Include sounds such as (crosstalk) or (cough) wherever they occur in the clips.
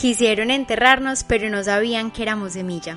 Quisieron enterrarnos, pero no sabían que éramos semilla.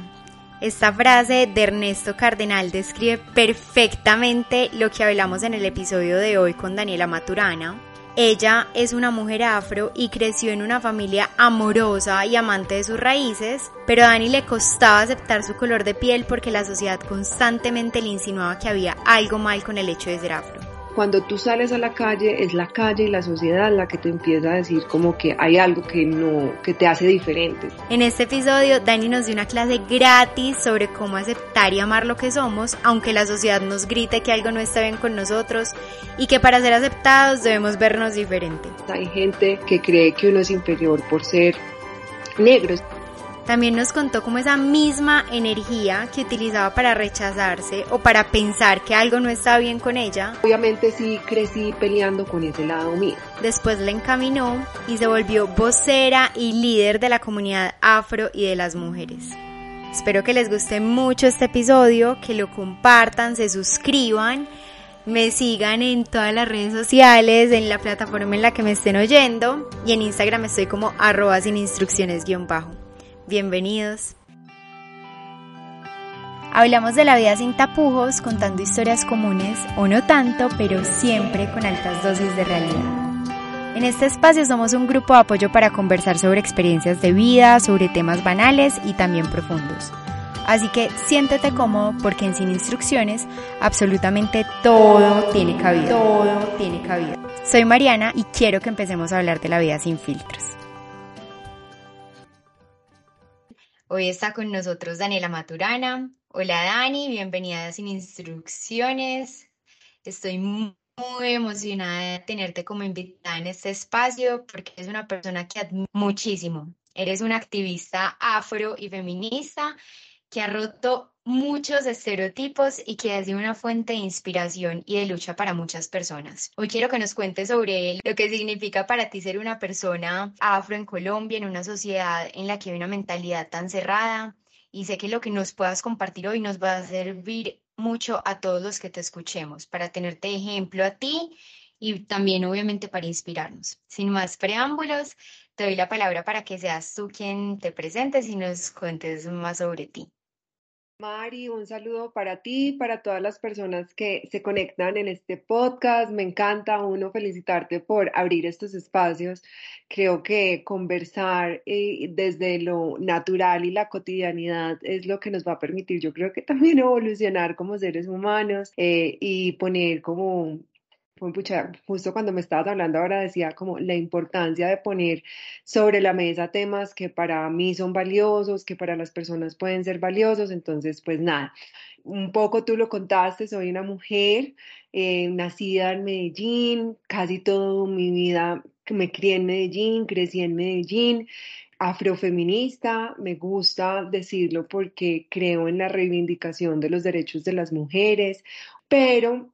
Esta frase de Ernesto Cardenal describe perfectamente lo que hablamos en el episodio de hoy con Daniela Maturana. Ella es una mujer afro y creció en una familia amorosa y amante de sus raíces, pero a Dani le costaba aceptar su color de piel porque la sociedad constantemente le insinuaba que había algo mal con el hecho de ser afro cuando tú sales a la calle, es la calle y la sociedad la que te empieza a decir como que hay algo que no, que te hace diferente. En este episodio, Dani nos dio una clase gratis sobre cómo aceptar y amar lo que somos, aunque la sociedad nos grite que algo no está bien con nosotros y que para ser aceptados debemos vernos diferente. Hay gente que cree que uno es inferior por ser negro. También nos contó cómo esa misma energía que utilizaba para rechazarse o para pensar que algo no estaba bien con ella. Obviamente sí crecí peleando con ese lado mío. Después la encaminó y se volvió vocera y líder de la comunidad afro y de las mujeres. Espero que les guste mucho este episodio, que lo compartan, se suscriban, me sigan en todas las redes sociales, en la plataforma en la que me estén oyendo y en Instagram estoy como arroba sin instrucciones guion bajo. Bienvenidos. Hablamos de la vida sin tapujos, contando historias comunes, o no tanto, pero siempre con altas dosis de realidad. En este espacio somos un grupo de apoyo para conversar sobre experiencias de vida, sobre temas banales y también profundos. Así que siéntete cómodo porque en Sin Instrucciones absolutamente todo tiene cabida. Todo tiene cabida. Soy Mariana y quiero que empecemos a hablar de la vida sin filtros. Hoy está con nosotros Daniela Maturana. Hola Dani, bienvenida a Sin Instrucciones. Estoy muy, emocionada de tenerte como invitada en este espacio porque eres una persona que admiro muchísimo. Eres una activista afro y feminista que ha roto muchos estereotipos y que ha sido una fuente de inspiración y de lucha para muchas personas. Hoy quiero que nos cuentes sobre lo que significa para ti ser una persona afro en Colombia, en una sociedad en la que hay una mentalidad tan cerrada. Y sé que lo que nos puedas compartir hoy nos va a servir mucho a todos los que te escuchemos, para tenerte ejemplo a ti y también obviamente para inspirarnos. Sin más preámbulos, te doy la palabra para que seas tú quien te presentes y nos cuentes más sobre ti. Mari, un saludo para ti, para todas las personas que se conectan en este podcast. Me encanta uno felicitarte por abrir estos espacios. Creo que conversar eh, desde lo natural y la cotidianidad es lo que nos va a permitir, yo creo que también evolucionar como seres humanos eh, y poner como justo cuando me estabas hablando ahora decía como la importancia de poner sobre la mesa temas que para mí son valiosos, que para las personas pueden ser valiosos. Entonces, pues nada, un poco tú lo contaste, soy una mujer eh, nacida en Medellín, casi toda mi vida me crié en Medellín, crecí en Medellín afrofeminista, me gusta decirlo porque creo en la reivindicación de los derechos de las mujeres, pero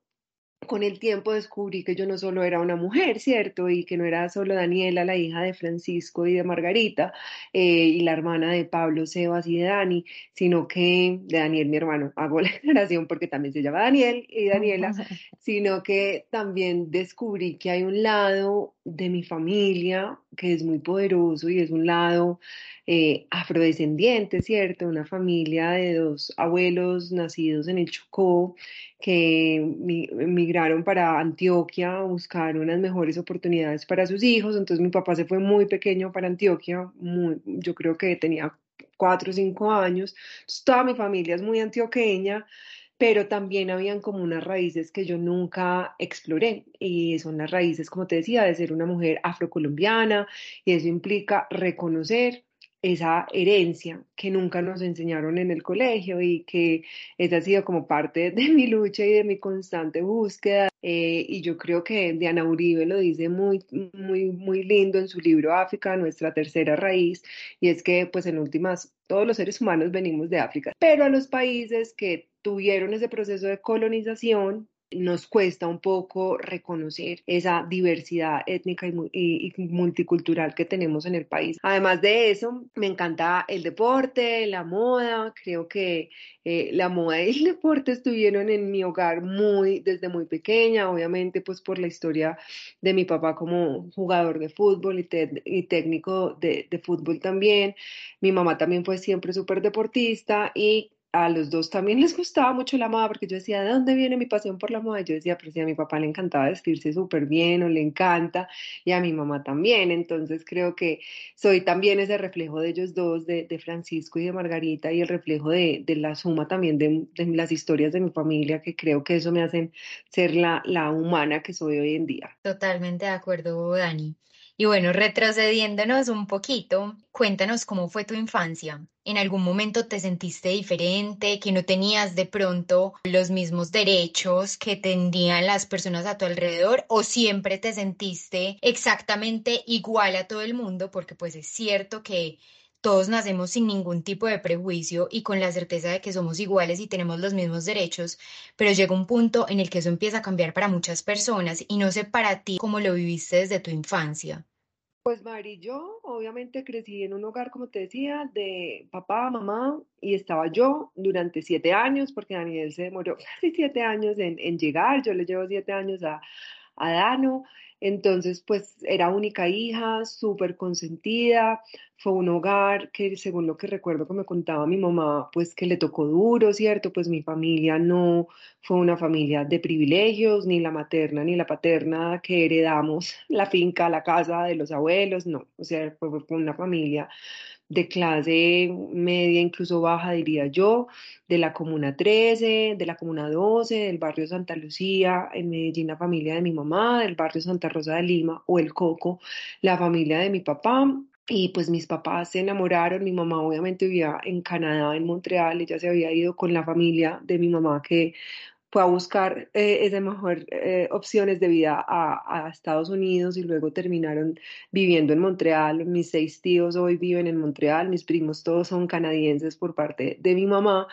con el tiempo descubrí que yo no solo era una mujer, ¿cierto? Y que no era solo Daniela, la hija de Francisco y de Margarita, eh, y la hermana de Pablo, Sebas y de Dani, sino que, de Daniel, mi hermano, hago la declaración porque también se llama Daniel y Daniela, (laughs) sino que también descubrí que hay un lado de mi familia que es muy poderoso y es un lado eh, afrodescendiente, ¿cierto? Una familia de dos abuelos nacidos en el Chocó que emigraron para Antioquia a buscar unas mejores oportunidades para sus hijos. Entonces mi papá se fue muy pequeño para Antioquia, yo creo que tenía cuatro o cinco años. toda mi familia es muy antioqueña pero también habían como unas raíces que yo nunca exploré y son las raíces, como te decía, de ser una mujer afrocolombiana y eso implica reconocer esa herencia que nunca nos enseñaron en el colegio y que esa ha sido como parte (laughs) de mi lucha y de mi constante búsqueda. Eh, y yo creo que Diana Uribe lo dice muy, muy, muy lindo en su libro África, nuestra tercera raíz, y es que pues en últimas todos los seres humanos venimos de África, pero a los países que tuvieron ese proceso de colonización nos cuesta un poco reconocer esa diversidad étnica y, multicultural que tenemos en el país. Además de eso, me encanta el deporte, la moda, creo que eh, la moda y el (laughs) deporte estuvieron en mi hogar muy desde muy pequeña, obviamente pues por la historia de mi papá como jugador de fútbol y, técnico de, de fútbol también. Mi mamá también fue siempre súper deportista y a los dos también les gustaba mucho la moda, porque yo decía, ¿de dónde viene mi pasión por la moda? yo decía, pero si a mi papá le encantaba vestirse súper bien o le encanta, y a mi mamá también. Entonces creo que soy también ese reflejo de ellos dos, de, Francisco y de Margarita, y el reflejo de, la suma también de, las historias de mi familia, que creo que eso me hacen ser la, la humana que soy hoy en día. Totalmente de acuerdo, Dani. Y bueno, retrocediéndonos un poquito, cuéntanos cómo fue tu infancia. ¿En algún momento te sentiste diferente, que no tenías de pronto los mismos derechos que tenían las personas a tu alrededor o siempre te sentiste exactamente igual a todo el mundo? Porque pues es cierto que todos nacemos sin ningún tipo de prejuicio y con la certeza de que somos iguales y tenemos los mismos derechos, pero llega un punto en el que eso empieza a cambiar para muchas personas y no sé para ti cómo lo viviste desde tu infancia. Pues Mari, yo obviamente crecí en un hogar, como te decía, de papá, mamá, y estaba yo durante siete años, porque Daniel se demoró (laughs) casi siete años en, llegar, yo le llevo siete años a, a Dano, entonces, pues era única hija, súper consentida, fue un hogar que, según lo que recuerdo que me contaba mi mamá, pues que le tocó duro, ¿cierto? Pues mi familia no fue una familia de privilegios, ni la materna ni la paterna que heredamos (laughs) la finca, la casa de los abuelos, no, o sea, fue una familia de clase media, incluso baja, diría yo, de la Comuna 13, de la Comuna 12, del barrio Santa Lucía, en Medellín la familia de mi mamá, del barrio Santa Rosa de Lima o El Coco, la familia de mi papá. Y pues mis papás se enamoraron, mi mamá obviamente vivía en Canadá, en Montreal, ella se había ido con la familia de mi mamá que fue a buscar eh, esas mejores eh, opciones de vida a, a, Estados Unidos y luego terminaron viviendo en Montreal. Mis seis tíos hoy viven en Montreal, mis primos todos son canadienses por parte de mi mamá.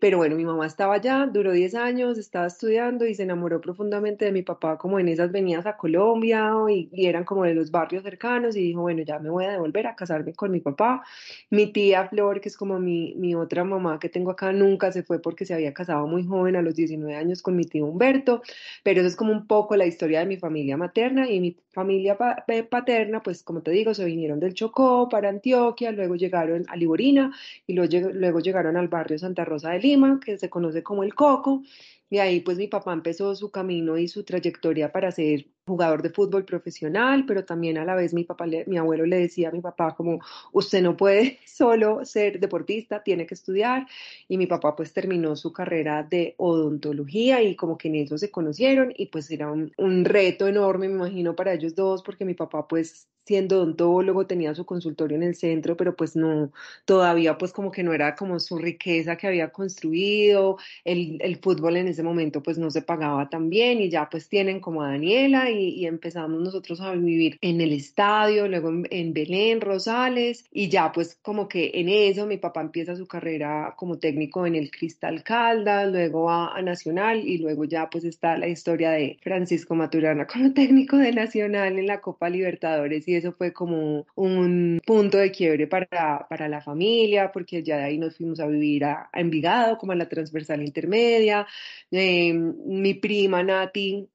Pero bueno, mi mamá estaba allá, duró 10 años, estaba estudiando y se enamoró profundamente de mi papá como en esas venidas a Colombia y, eran como de los barrios cercanos y dijo, bueno, ya me voy a devolver a casarme con mi papá. Mi tía Flor, que es como mi, mi otra mamá que tengo acá, nunca se fue porque se había casado muy joven a los 19 años con mi tío Humberto, pero eso es como un poco la historia de mi familia materna y mi familia paterna, pues como te digo, se vinieron del Chocó para Antioquia, luego llegaron a Liborina y luego, luego llegaron al barrio Santa Rosa de Lima, que se conoce como el Coco, y ahí pues mi papá empezó su camino y su trayectoria para ser jugador de fútbol profesional, pero también a la vez mi papá, mi abuelo le decía a mi papá como usted no puede (laughs) solo ser deportista, tiene que estudiar y mi papá pues terminó su carrera de odontología y como que en eso se conocieron y pues era un, un reto enorme me imagino para ellos dos porque mi papá pues siendo odontólogo, tenía su consultorio en el centro, pero pues no, todavía pues como que no era como su riqueza que había construido, el, el fútbol en ese momento pues no se pagaba tan bien y ya pues tienen como a Daniela y, empezamos nosotros a vivir en el estadio, luego en, Belén, Rosales y ya pues como que en eso mi papá empieza su carrera como técnico en el Cristal Caldas, luego va a Nacional y luego ya pues está la historia de Francisco Maturana (laughs) como técnico de Nacional en la Copa Libertadores y eso fue como un punto de quiebre para, para la familia porque ya de ahí nos fuimos a vivir a, Envigado como a la transversal intermedia. Eh, mi prima Nati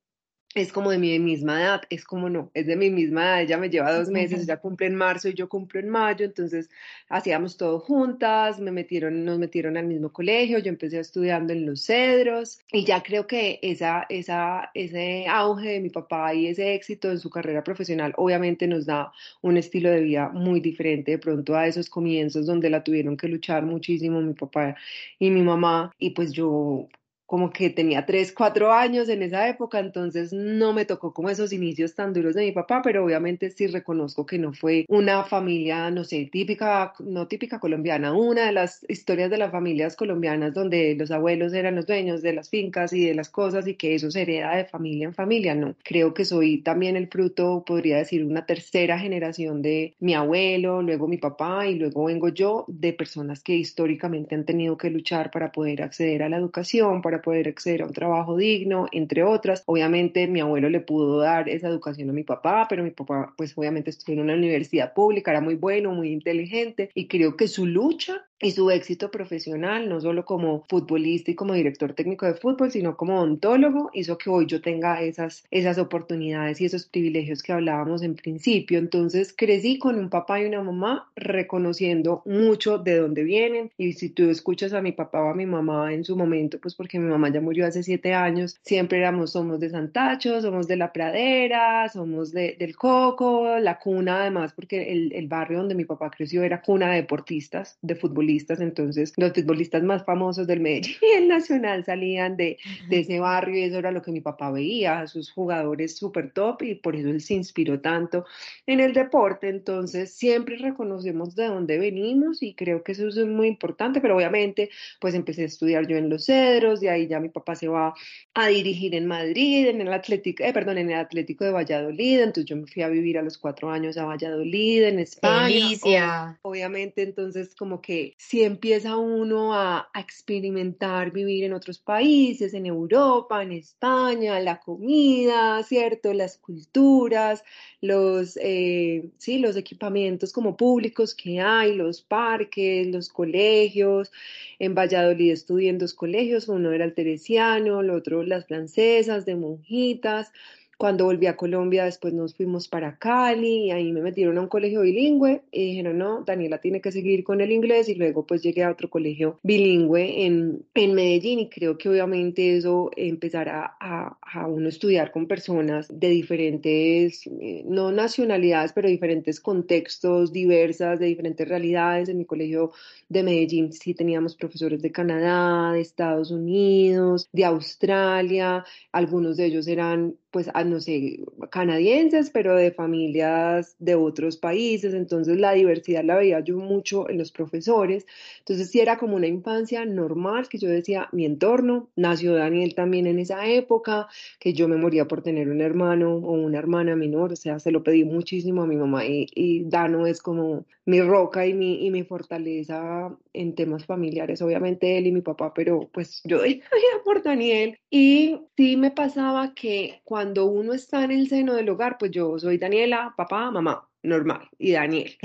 es como de mi misma edad, es como no, es de mi misma edad, ella me lleva dos meses, ella cumple en marzo y yo cumplo en mayo, entonces hacíamos todo juntas, me metieron, nos metieron al mismo colegio, yo empecé estudiando en Los Cedros y ya creo que esa, esa, ese auge de mi papá y ese éxito en su carrera profesional obviamente nos da un estilo de vida muy diferente de pronto a esos comienzos donde la tuvieron que luchar muchísimo mi papá y mi mamá y pues yo como que tenía tres, cuatro años en esa época, entonces no me tocó como esos inicios tan duros de mi papá, pero obviamente sí reconozco que no fue una familia, no sé, típica, no típica colombiana, una de las historias de las familias colombianas donde los abuelos eran los dueños de las fincas y de las cosas y que eso se hereda de familia en familia, no. Creo que soy también el fruto, podría decir, una tercera generación de mi abuelo, luego mi papá y luego vengo yo de personas que históricamente han tenido que luchar para poder acceder a la educación, para poder acceder a un trabajo digno, entre otras. Obviamente mi abuelo le pudo dar esa educación a mi papá, pero mi papá pues obviamente estudió en una universidad pública, era muy bueno, muy inteligente y creo que su lucha y su éxito profesional, no solo como futbolista y como director técnico de fútbol, sino como ontólogo, hizo que hoy yo tenga esas, esas oportunidades y esos privilegios que hablábamos en principio. Entonces crecí con un papá y una mamá reconociendo mucho de dónde vienen. Y si tú escuchas a mi papá o a mi mamá en su momento, pues porque mi mamá ya murió hace siete años, siempre éramos, somos de Santacho, somos de la pradera, somos de, del Coco, la cuna además, porque el, el barrio donde mi papá creció era cuna de deportistas, de futbolistas entonces los futbolistas más famosos del Medellín y el Nacional salían de, de ese barrio y eso era lo que mi papá veía, a sus jugadores súper top y por eso él se inspiró tanto en el deporte, entonces siempre reconocemos de dónde venimos y creo que eso es muy importante, pero obviamente pues empecé a estudiar yo en Los Cedros, de ahí ya mi papá se va a dirigir en Madrid, en el Atlético, eh, perdón, en el Atlético de Valladolid, entonces yo me fui a vivir a los cuatro años a Valladolid, en España. Delicia. obviamente entonces como que si empieza uno a, experimentar vivir en otros países, en Europa, en España, la comida, ¿cierto? Las culturas, los, eh, sí, los equipamientos como públicos que hay, los parques, los colegios. En Valladolid estudié en dos colegios, uno era el teresiano, el otro las francesas de monjitas. Cuando volví a Colombia, después nos fuimos para Cali y ahí me metieron a un colegio bilingüe y dijeron, no, Daniela tiene que seguir con el inglés y luego pues llegué a otro colegio bilingüe en, en Medellín y creo que obviamente eso empezará a, a uno estudiar con personas de diferentes, eh, no nacionalidades, pero diferentes contextos, diversas, de diferentes realidades. En mi colegio de Medellín sí teníamos profesores de Canadá, de Estados Unidos, de Australia, algunos de ellos eran pues, no sé, canadienses, pero de familias de otros países, entonces la diversidad la veía yo mucho en los profesores, entonces sí era como una infancia normal, que yo decía, mi entorno, nació Daniel también en esa época, que yo me moría por tener un hermano o una hermana menor, o sea, se lo pedí muchísimo a mi mamá y, y Dano es como mi roca y mi, y mi fortaleza en temas familiares, obviamente él y mi papá, pero pues yo (laughs) doy por Daniel y sí me pasaba que cuando uno está en el seno del hogar, pues yo soy Daniela, papá, mamá, normal, y Daniel.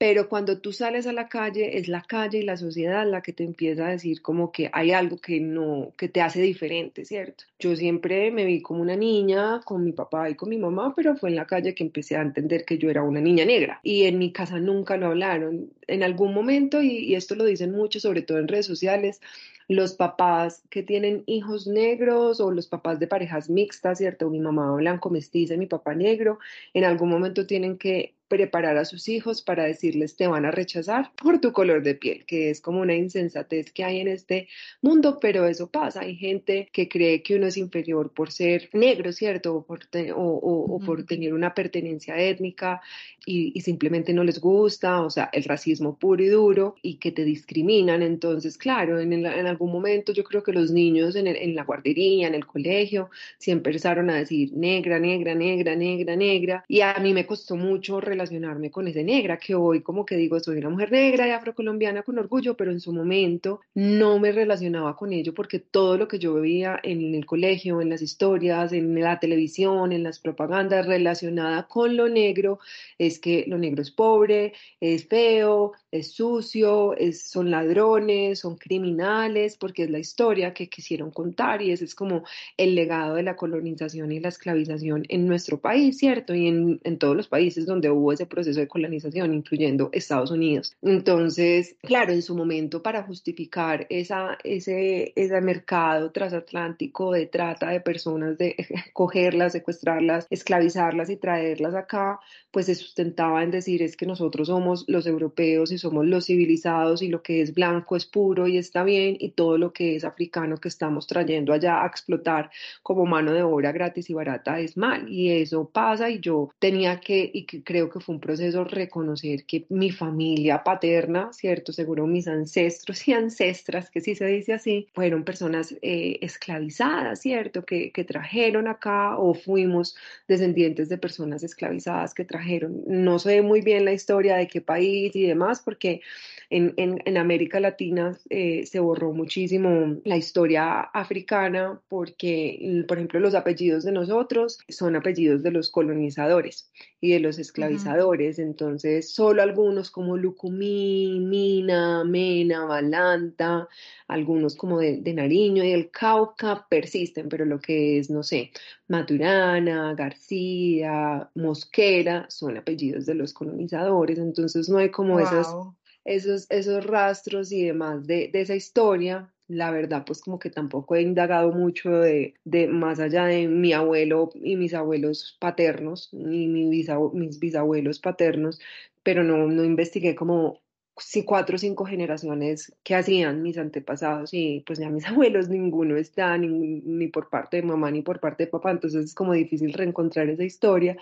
Pero cuando tú sales a la calle, es la calle y la sociedad la que te empieza a decir como que hay algo que no, que te hace diferente, ¿cierto? Yo siempre me vi como una niña con mi papá y con mi mamá, pero fue en la calle que empecé a entender que yo era una niña negra. Y en mi casa nunca lo hablaron. En algún momento, y, esto lo dicen mucho, sobre todo en redes sociales, los papás que tienen hijos negros o los papás de parejas mixtas, ¿cierto? Mi mamá blanco mestiza y mi papá negro, en algún momento tienen que preparar a sus hijos para decirles te van a rechazar por tu color de piel, que es como una insensatez que hay en este mundo, pero eso pasa. Hay gente que cree que uno es inferior por ser negro, ¿cierto? O por, te, o, o, o por tener una pertenencia étnica y, y, simplemente no les gusta, o sea, el racismo puro y duro y que te discriminan. Entonces, claro, en, el, en algún momento yo creo que los niños en, el, en la guardería, en el colegio, sí empezaron a decir negra, negra, negra, negra, negra, y a mí me costó mucho relacionarme con ese negra, que hoy como que digo, soy una mujer negra y afrocolombiana con orgullo, pero en su momento no me relacionaba con ello porque todo lo que yo veía en el colegio, en las historias, en la televisión, en las propagandas relacionada con lo negro, es que lo negro es pobre, es feo, es sucio, es, son ladrones, son criminales, porque es la historia que quisieron contar y ese es como el legado de la colonización y la esclavización en nuestro país, ¿cierto? Y en, en todos los países donde hubo ese proceso de colonización, incluyendo Estados Unidos. Entonces, claro, en su momento para justificar esa, ese, ese mercado transatlántico de trata de personas, de (laughs) cogerlas, secuestrarlas, esclavizarlas y traerlas acá, pues se sustentaba en decir es que nosotros somos los europeos y somos los civilizados y lo que es blanco es puro y está bien y todo lo que es africano que estamos trayendo allá a explotar como mano de obra gratis y barata es mal y eso pasa y yo tenía que y que creo que fue un proceso reconocer que mi familia paterna, ¿cierto? Seguro mis ancestros y ancestras, que sí se dice así, fueron personas eh, esclavizadas, ¿cierto? Que, que trajeron acá o fuimos descendientes de personas esclavizadas que trajeron. No sé muy bien la historia de qué país y demás, porque en, en, en América Latina eh, se borró muchísimo la historia africana porque, por ejemplo, los apellidos de nosotros son apellidos de los colonizadores y de los esclavizadores. Uh -huh. Entonces, solo algunos como Lucumí, Mina, Mena, Balanta, algunos como de, de, Nariño y el Cauca persisten, pero lo que es, no sé, Maturana, García, Mosquera, son apellidos de los colonizadores. Entonces, no hay como wow. esas esos, esos rastros y demás de, de, esa historia, la verdad, pues como que tampoco he indagado mucho de, de más allá de mi abuelo y mis abuelos paternos, mi bisab mis bisabuelos paternos, pero no, no investigué como si cuatro o cinco generaciones que hacían mis antepasados y pues ya mis (laughs) abuelos ninguno está ni, ni por parte de mamá ni por parte de papá, entonces es como difícil reencontrar esa historia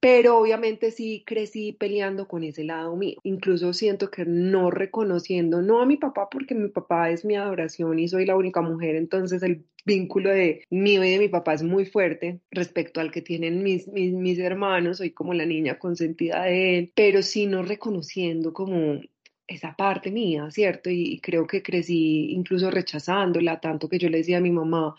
pero obviamente sí crecí peleando con ese lado mío. Incluso siento que no reconociendo, no a mi papá, porque mi papá es mi adoración y soy la única mujer, entonces el vínculo de mío y de mi papá es muy fuerte respecto al que tienen mis, mis, mis hermanos, soy como la niña consentida de él, pero sí no reconociendo como esa parte mía, ¿cierto? Y, creo que crecí incluso rechazándola, tanto que yo le decía a mi mamá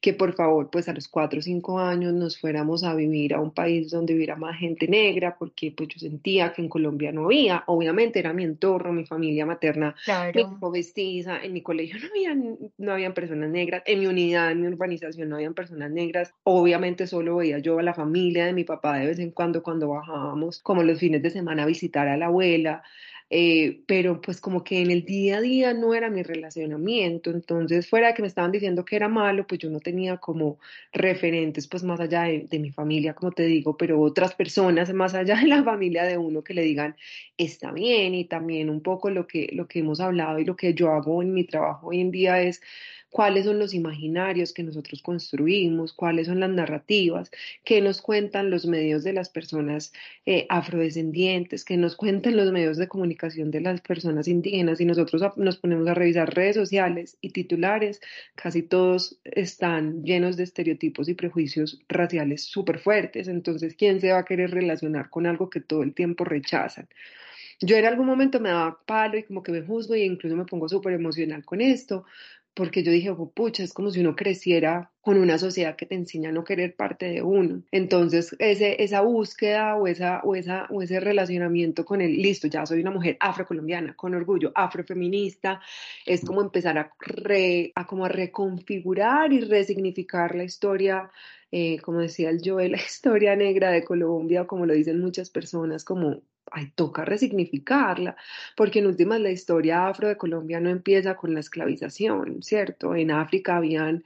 que por favor, pues a los cuatro o cinco años nos fuéramos a vivir a un país donde hubiera más gente negra, porque pues yo sentía que en Colombia no había, obviamente era mi entorno, mi familia materna, claro. mi vestiza, en mi colegio (laughs) no habían, no habían personas negras, en mi unidad, en mi urbanización no habían personas negras, obviamente solo veía yo a la familia de mi papá de vez en cuando cuando bajábamos, como los fines de semana a visitar a la abuela, eh, pero pues como que en el día a día no era mi relacionamiento, entonces fuera de que me estaban diciendo que era malo, pues yo no tenía como referentes pues más allá de, de mi familia, como te digo, pero otras personas más allá de la familia de uno que le digan está bien y también un poco lo que, lo que hemos hablado y lo que yo hago en mi trabajo hoy en día es cuáles son los imaginarios que nosotros construimos, cuáles son las narrativas, qué nos cuentan los medios de las personas eh, afrodescendientes, qué nos cuentan los medios de comunicación de las personas indígenas y nosotros nos ponemos a revisar redes sociales y titulares, casi todos están llenos de estereotipos y prejuicios raciales súper fuertes, entonces, ¿quién se va a querer relacionar con algo que todo el tiempo rechazan? Yo en algún momento me daba palo y como que me juzgo y incluso me pongo súper emocional con esto, porque yo dije, oh, pucha, es como si uno creciera con una sociedad que te enseña a no querer parte de uno. Entonces, ese, esa búsqueda o, esa, o, esa, o ese relacionamiento con el, listo, ya soy una mujer afrocolombiana, con orgullo, afrofeminista, es como empezar a, re, a, como a reconfigurar y resignificar la historia eh, como decía el Joel, (laughs) la historia negra de Colombia, como lo dicen muchas personas, como ay, toca resignificarla, porque en últimas la historia afro de Colombia no empieza con la esclavización, ¿cierto? En África habían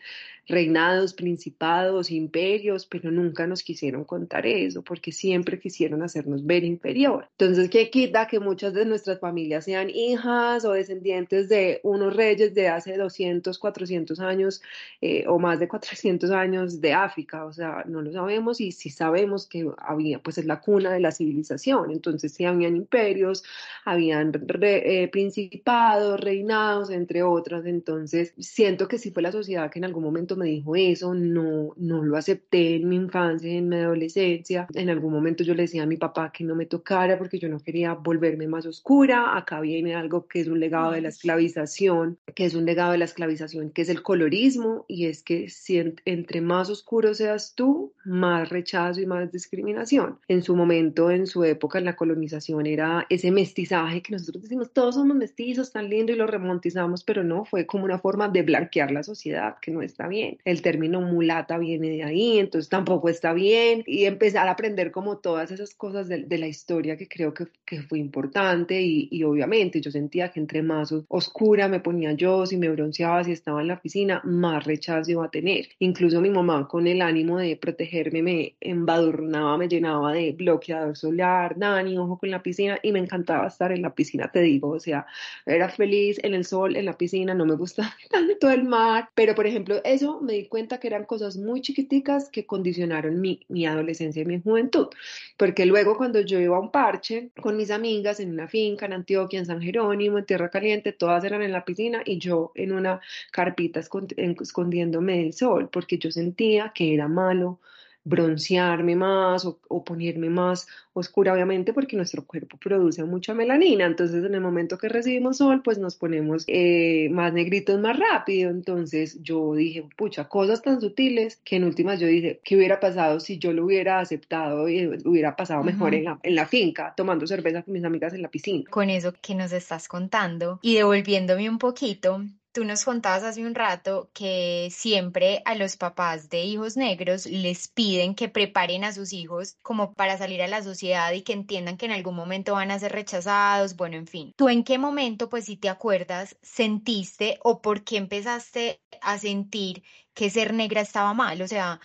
reinados, principados, imperios, pero nunca nos quisieron contar eso, porque siempre quisieron hacernos ver inferior. Entonces, ¿qué quita que muchas de nuestras familias sean hijas o descendientes de unos reyes de hace 200, 400 años eh, o más de 400 años de África? O sea, no lo sabemos y sí sabemos que había, pues es la cuna de la civilización. Entonces, sí habían imperios, habían re, eh, principados, reinados, entre otras. Entonces, siento que sí fue la sociedad que en algún momento me dijo eso, no, no lo acepté en mi infancia, en mi adolescencia. En algún momento yo le decía a mi papá que no me tocara porque yo no quería volverme más oscura. Acá viene algo que es un legado de la esclavización, que es un legado de la esclavización, que es el colorismo, y es que si entre más oscuro seas tú, más rechazo y más discriminación. En su momento, en su época, en la colonización era ese mestizaje que nosotros decimos, todos somos mestizos, tan lindo, y lo remontizamos, pero no, fue como una forma de blanquear la sociedad, que no está bien el término mulata viene de ahí, entonces tampoco está bien, y empezar a aprender como todas esas cosas de, la historia que creo que, fue importante y, y, obviamente yo sentía que entre más oscura me ponía yo, si me bronceaba, si estaba en la piscina, más rechazo iba a tener. Incluso mi mamá con el ánimo de protegerme me embadurnaba, me llenaba de bloqueador solar, Dani, ojo con la piscina, y me encantaba estar en la piscina, te digo, o sea, era feliz en el sol, en la piscina, no me gusta (laughs) tanto el mar, pero por ejemplo, eso me di cuenta que eran cosas muy chiquiticas que condicionaron mi, mi adolescencia y mi juventud. Porque luego cuando yo iba a un parche con mis amigas en una finca en Antioquia, en San Jerónimo, en Tierra Caliente, todas eran en la piscina y yo en una carpita escondiéndome del sol, porque yo sentía que era malo broncearme más o, ponerme más oscura, obviamente, porque nuestro cuerpo produce mucha melanina. Entonces, en el momento que recibimos sol, pues nos ponemos eh, más negritos más rápido. Entonces, yo dije, pucha, cosas tan sutiles que en últimas yo dije, ¿qué hubiera pasado si yo lo hubiera aceptado y hubiera pasado mejor en, la, en la finca, tomando cerveza con mis amigas en la piscina? Con eso que nos estás contando y devolviéndome un poquito, Tú nos contabas hace un rato que siempre a los papás de hijos negros les piden que preparen a sus hijos como para salir a la sociedad y que entiendan que en algún momento van a ser rechazados, bueno, en fin. ¿Tú en qué momento, pues si te acuerdas, sentiste o por qué empezaste a sentir que ser negra estaba mal? O sea,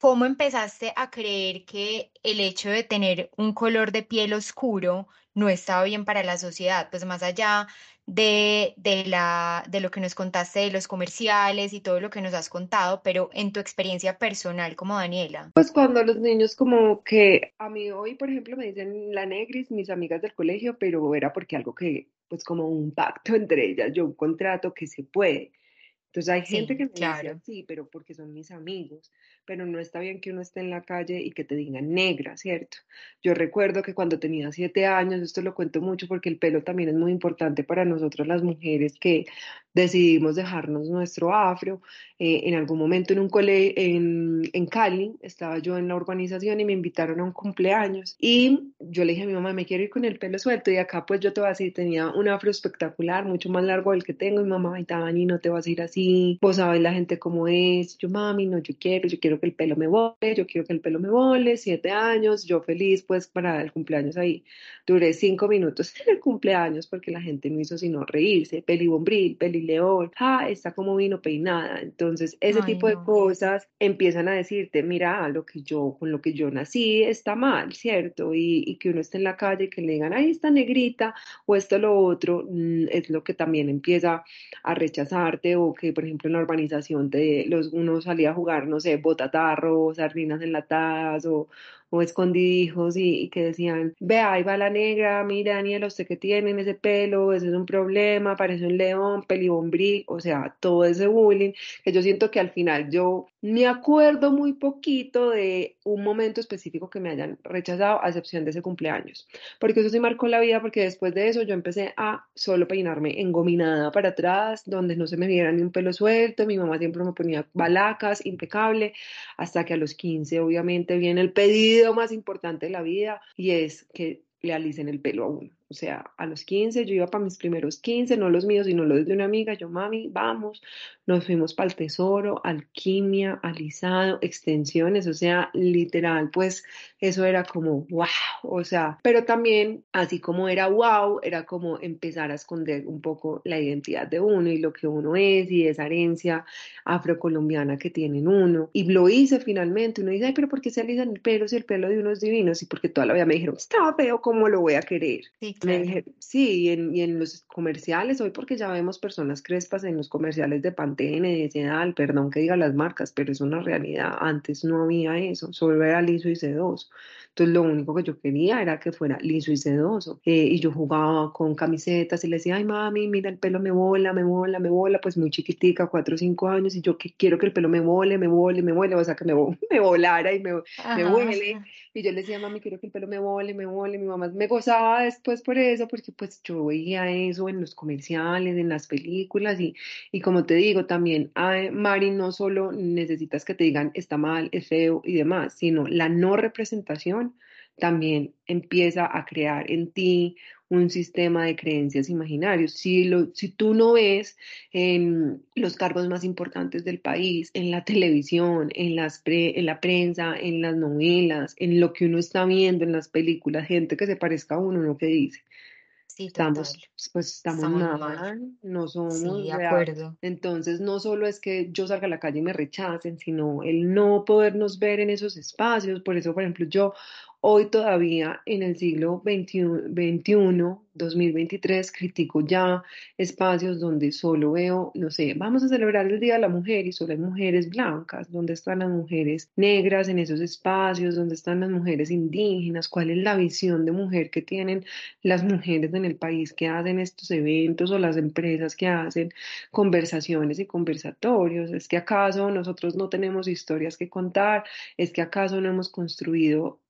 ¿cómo empezaste a creer que el hecho de tener un color de piel oscuro no estaba bien para la sociedad? Pues más allá de, de, la, de lo que nos contaste de los comerciales y todo lo que nos has contado, pero en tu experiencia personal como Daniela. Pues cuando los niños como que a mí hoy, por ejemplo, me dicen la negris, mis amigas del colegio, pero era porque algo que, pues como un pacto (laughs) entre ellas, yo un contrato que se puede. Entonces hay gente que me dice así, pero porque son mis amigos pero no está bien que uno esté en la calle y que te digan negra, ¿cierto? Yo recuerdo que cuando tenía siete años, esto lo cuento mucho porque el pelo también es muy importante para nosotros las mujeres que decidimos dejarnos nuestro afro. Eh, en algún momento en un cole en, en Cali, estaba yo en la urbanización y me invitaron a un cumpleaños y yo le dije a mi mamá, me quiero ir con el pelo suelto y acá pues yo te voy a decir, tenía un afro espectacular, mucho más largo del que tengo y mamá, ay Dani, no te vas a ir así, vos sabes la gente cómo es, yo mami, no, yo quiero, yo quiero que el pelo me vole, yo quiero que el pelo me vole, siete años, yo feliz pues para el cumpleaños ahí. Duré cinco minutos (laughs) en el cumpleaños porque la gente no hizo sino reírse, peli bombril, peli león, está como vino peinada. Entonces ese tipo de cosas empiezan a decirte, mira, lo que yo, con lo que yo nací está mal, ¿cierto? Y, y que uno esté en la calle y que le digan, ahí está negrita o esto lo otro, mm, es lo que también empieza a rechazarte o que, por ejemplo, en la urbanización de los, uno salía a jugar, no sé, bota tatarro, sardinas enlatadas o, o escondidijos y, que decían, vea, ahí va la negra, mira Daniela, usted que tiene ese pelo, ese es un problema, parece un león, pelibombrí, o sea, todo ese bullying, que yo siento que al final yo me acuerdo muy poquito de un momento específico que me hayan rechazado, a excepción de ese cumpleaños, porque eso sí marcó la vida, porque después de eso yo empecé a solo peinarme engominada para atrás, donde no se me viera ni un pelo suelto, mi mamá siempre me ponía balacas, impecable, hasta que a los 15 obviamente viene el pedido más importante de la vida y es que le alicen el pelo a uno. O sea, a los 15, yo iba para mis primeros 15, no los míos, sino los de una amiga. Yo, mami, vamos. Nos fuimos para el tesoro, alquimia, alisado, extensiones. O sea, literal, pues eso era como wow. O sea, pero también, así como era wow, era como empezar a esconder un poco la identidad de uno y lo que uno es y esa herencia afrocolombiana que tienen uno. Y lo hice finalmente. Uno dice, ay, pero ¿por qué se alisan el pelo si el pelo de uno es divino? Y porque toda la vida me dijeron, está feo, ¿cómo lo voy a querer? Sí, sí, y en, y en, los comerciales, hoy porque ya vemos personas crespas en los comerciales de Pantene, de Sedal, perdón que diga las marcas, pero es una realidad. Antes no había eso, solo era liso y sedoso. Entonces lo único que yo quería era que fuera liso y sedoso. Eh, y yo jugaba con camisetas y le decía, ay mami, mira el pelo me bola, me bola, me bola, pues muy chiquitica, cuatro o cinco años, y yo que quiero que el pelo me vole, me vole, me vole, o sea, que me, (laughs) me volara y me, me vuele. Y yo le decía, mami, quiero que el pelo me vole, me vole. Mi mamá me gozaba después por eso, porque pues yo veía eso en los comerciales, en las películas, y, y como te digo, también, ay, Mari, no solo necesitas que te digan está mal, es feo y demás, sino la no representación también empieza a crear en ti un sistema de creencias imaginarios. Si, lo, si tú no ves en los cargos más importantes del país, en la televisión, en, las en la prensa, en las novelas, en lo que uno está viendo en las películas, gente que se parezca a uno, lo que dice. Sí, estamos, pues estamos, mal, no somos sí, de acuerdo. Entonces, no solo es que yo salga a la calle y me rechacen, sino el no podernos ver en esos espacios. Por eso, por ejemplo, yo Hoy todavía en el siglo XXI, 2023, critico ya espacios donde solo veo, no sé, vamos a celebrar el Día de la Mujer y solo hay mujeres blancas, ¿dónde están las mujeres negras en esos espacios? ¿Dónde están las mujeres indígenas? ¿Cuál es la visión de mujer que tienen las mujeres en el país que hacen estos eventos o las empresas que hacen conversaciones y conversatorios? ¿Es que acaso nosotros no tenemos historias que contar? ¿Es que acaso no hemos construido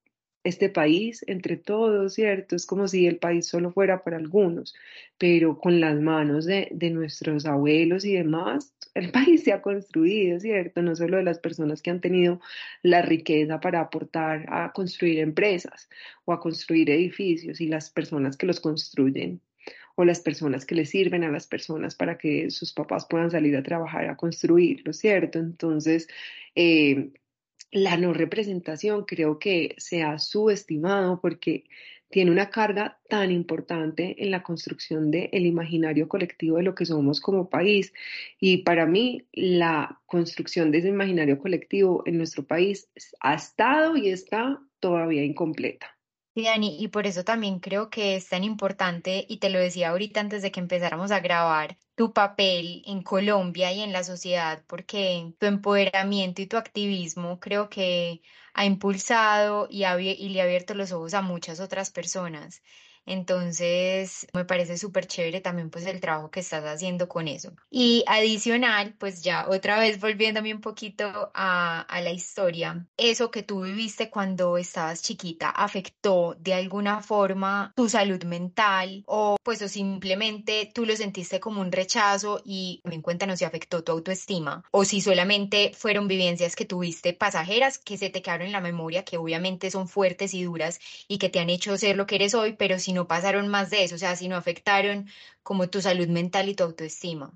este país entre todos, ¿cierto? Es como si el país solo fuera para algunos, pero con las manos de, de, nuestros abuelos y demás, el (laughs) país se ha construido, ¿cierto? No solo de las personas que han tenido la riqueza para aportar a construir empresas o a construir edificios y las personas que los construyen o las personas que le sirven a las personas para que sus papás puedan salir a trabajar a construirlo, ¿cierto? Entonces, eh, la no representación creo que se ha subestimado porque tiene una carga tan importante en la construcción del imaginario colectivo de lo que somos como país. Y para mí, la construcción de ese imaginario colectivo en nuestro país ha estado y está todavía incompleta. Sí, Dani, y por eso también creo que es tan importante, y te lo decía ahorita antes de que empezáramos a grabar, tu papel en Colombia y en la sociedad, porque tu empoderamiento y tu activismo creo que ha impulsado y, y le ha abierto los ojos a muchas otras personas. Entonces, me parece súper chévere también pues el trabajo que estás haciendo con eso. Y adicional, pues ya otra vez volviéndome un poquito a, a la historia, eso que tú viviste cuando estabas chiquita afectó de alguna forma tu salud mental o pues o simplemente tú lo sentiste como un rechazo y me cuéntanos si afectó tu autoestima o si solamente fueron vivencias que tuviste pasajeras que se te quedaron en la memoria, que obviamente son fuertes y duras y que te han hecho ser lo que eres hoy, pero no pasaron más de eso, o sea, si no afectaron como tu salud mental y tu autoestima.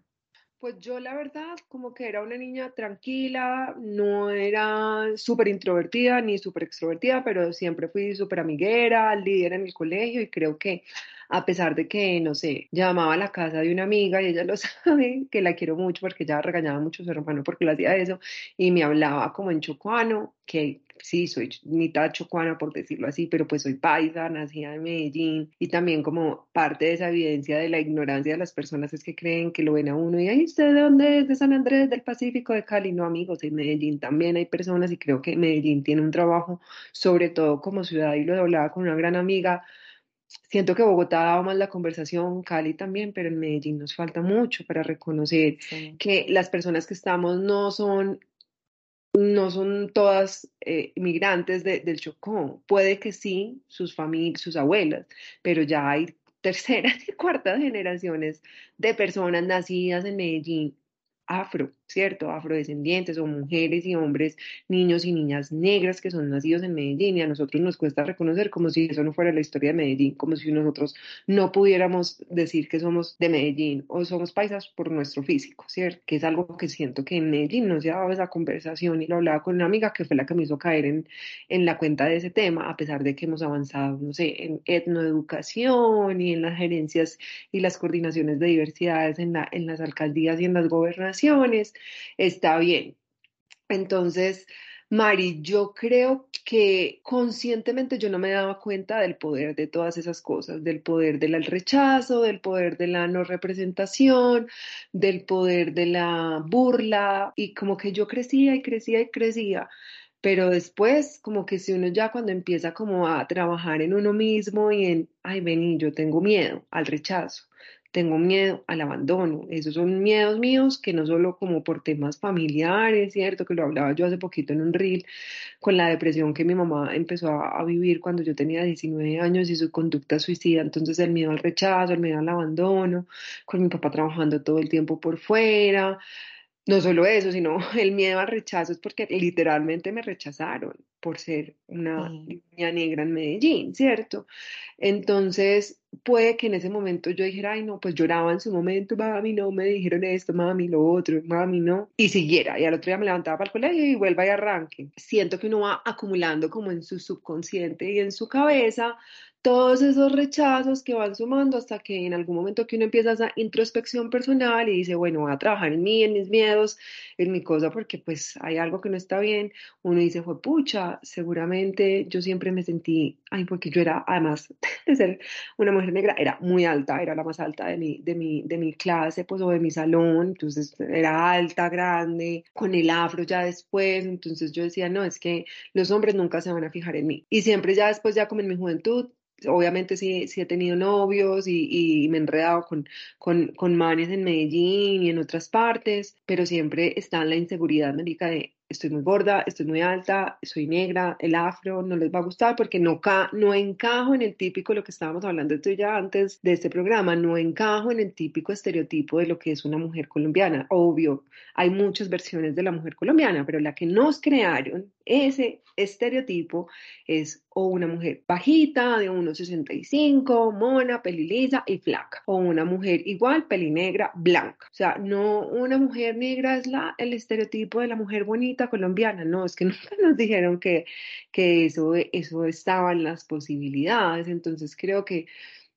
Pues yo la verdad como que era una niña tranquila, no era súper introvertida ni súper extrovertida, pero siempre fui súper amiguera, líder en el colegio y creo que a pesar de que, no sé, llamaba a la casa de una amiga y ella lo (laughs) sabe, que la quiero mucho porque ella regañaba mucho a su hermano porque lo hacía eso y me hablaba como en chocuano, que sí, soy mitad chocuana por decirlo así, pero pues soy paisa, nacida en Medellín y también como parte de esa evidencia de la ignorancia de las personas es que creen que lo ven a uno y ahí usted de dónde es, de San Andrés, del Pacífico, de Cali, no amigos, en Medellín también hay personas y creo que Medellín tiene un trabajo sobre todo como ciudad y lo hablaba con una gran amiga Siento que Bogotá daba más la conversación, Cali también, pero en Medellín nos falta mucho para reconocer que las personas que estamos no son, no son todas eh, migrantes del Chocó. Puede que sí, sus familias, sus abuelas, pero ya hay terceras (laughs) y cuartas generaciones de personas nacidas en Medellín afro, ¿cierto? Afrodescendientes o mujeres y hombres, niños y niñas negras que son nacidos en Medellín y a nosotros nos cuesta reconocer como si eso no fuera la historia de Medellín, como si nosotros no pudiéramos decir que somos de Medellín o somos paisas por nuestro físico, ¿cierto? Que es algo que siento que en Medellín no se ha dado esa conversación y lo hablaba con una amiga que fue la que me hizo caer en, en la cuenta de ese tema, a pesar de que hemos avanzado, no sé, en etnoeducación y en las gerencias y las coordinaciones de diversidades en, la, en las alcaldías y en las gobernaciones está bien. Entonces, Mari, yo creo que conscientemente yo no me daba cuenta del poder de todas esas cosas, del poder del rechazo, del poder de la no representación, del poder de la burla, y como que yo crecía y crecía y crecía. Pero después, como que si uno ya cuando empieza como a trabajar en uno mismo y en, ay, vení, yo tengo miedo al rechazo, tengo miedo al abandono. Esos son miedos míos que no solo como por temas familiares, ¿cierto? Que lo hablaba yo hace poquito en un reel, con la depresión que mi mamá empezó a, vivir cuando yo tenía 19 años y su conducta suicida. Entonces el miedo al rechazo, el miedo al abandono, con mi papá trabajando todo el tiempo por fuera. No solo eso, sino (laughs) el miedo al rechazo es porque literalmente me rechazaron por ser una niña negra en Medellín, ¿cierto? Entonces, puede que en ese momento yo dijera, ay, no, pues lloraba en su momento, mami, no, me dijeron esto, mami, lo otro, mami, no, y siguiera, y al otro día me levantaba para el colegio y vuelva y arranque. Siento que uno va acumulando como en su subconsciente y en su cabeza todos esos rechazos que van sumando hasta que en algún momento que uno empieza esa introspección personal y dice, bueno, voy a trabajar en mí, en mis miedos, en mi cosa, porque pues hay algo que no está bien, uno dice, fue pucha, seguramente yo siempre me sentí, ay, porque yo era, además (laughs) de ser una mujer negra, era muy alta, era la más alta de mi, de mi, de mi clase, pues, o de mi salón, entonces era alta, grande, con el afro ya después, entonces yo decía, no, es que los hombres nunca se van a fijar en mí. Y siempre ya después, ya como en mi juventud, obviamente sí, sí he tenido novios y, y me he enredado con, con, con manes en Medellín y en otras partes, pero siempre está la inseguridad, médica de estoy muy gorda, estoy muy alta, soy negra, el afro no les va a gustar porque no, ca no encajo en el típico, lo que estábamos hablando tú ya antes de este programa, no encajo en el típico estereotipo de lo que es una mujer colombiana. Obvio, hay muchas versiones de la mujer colombiana, pero la que nos crearon, ese estereotipo es o una mujer bajita de 1,65, mona, pelilisa y flaca, o una mujer igual, pelinegra, blanca. O sea, no una mujer negra es la, el estereotipo de la mujer bonita colombiana, no, es que (laughs) nunca nos dijeron que, que eso, eso estaba en las posibilidades, entonces creo que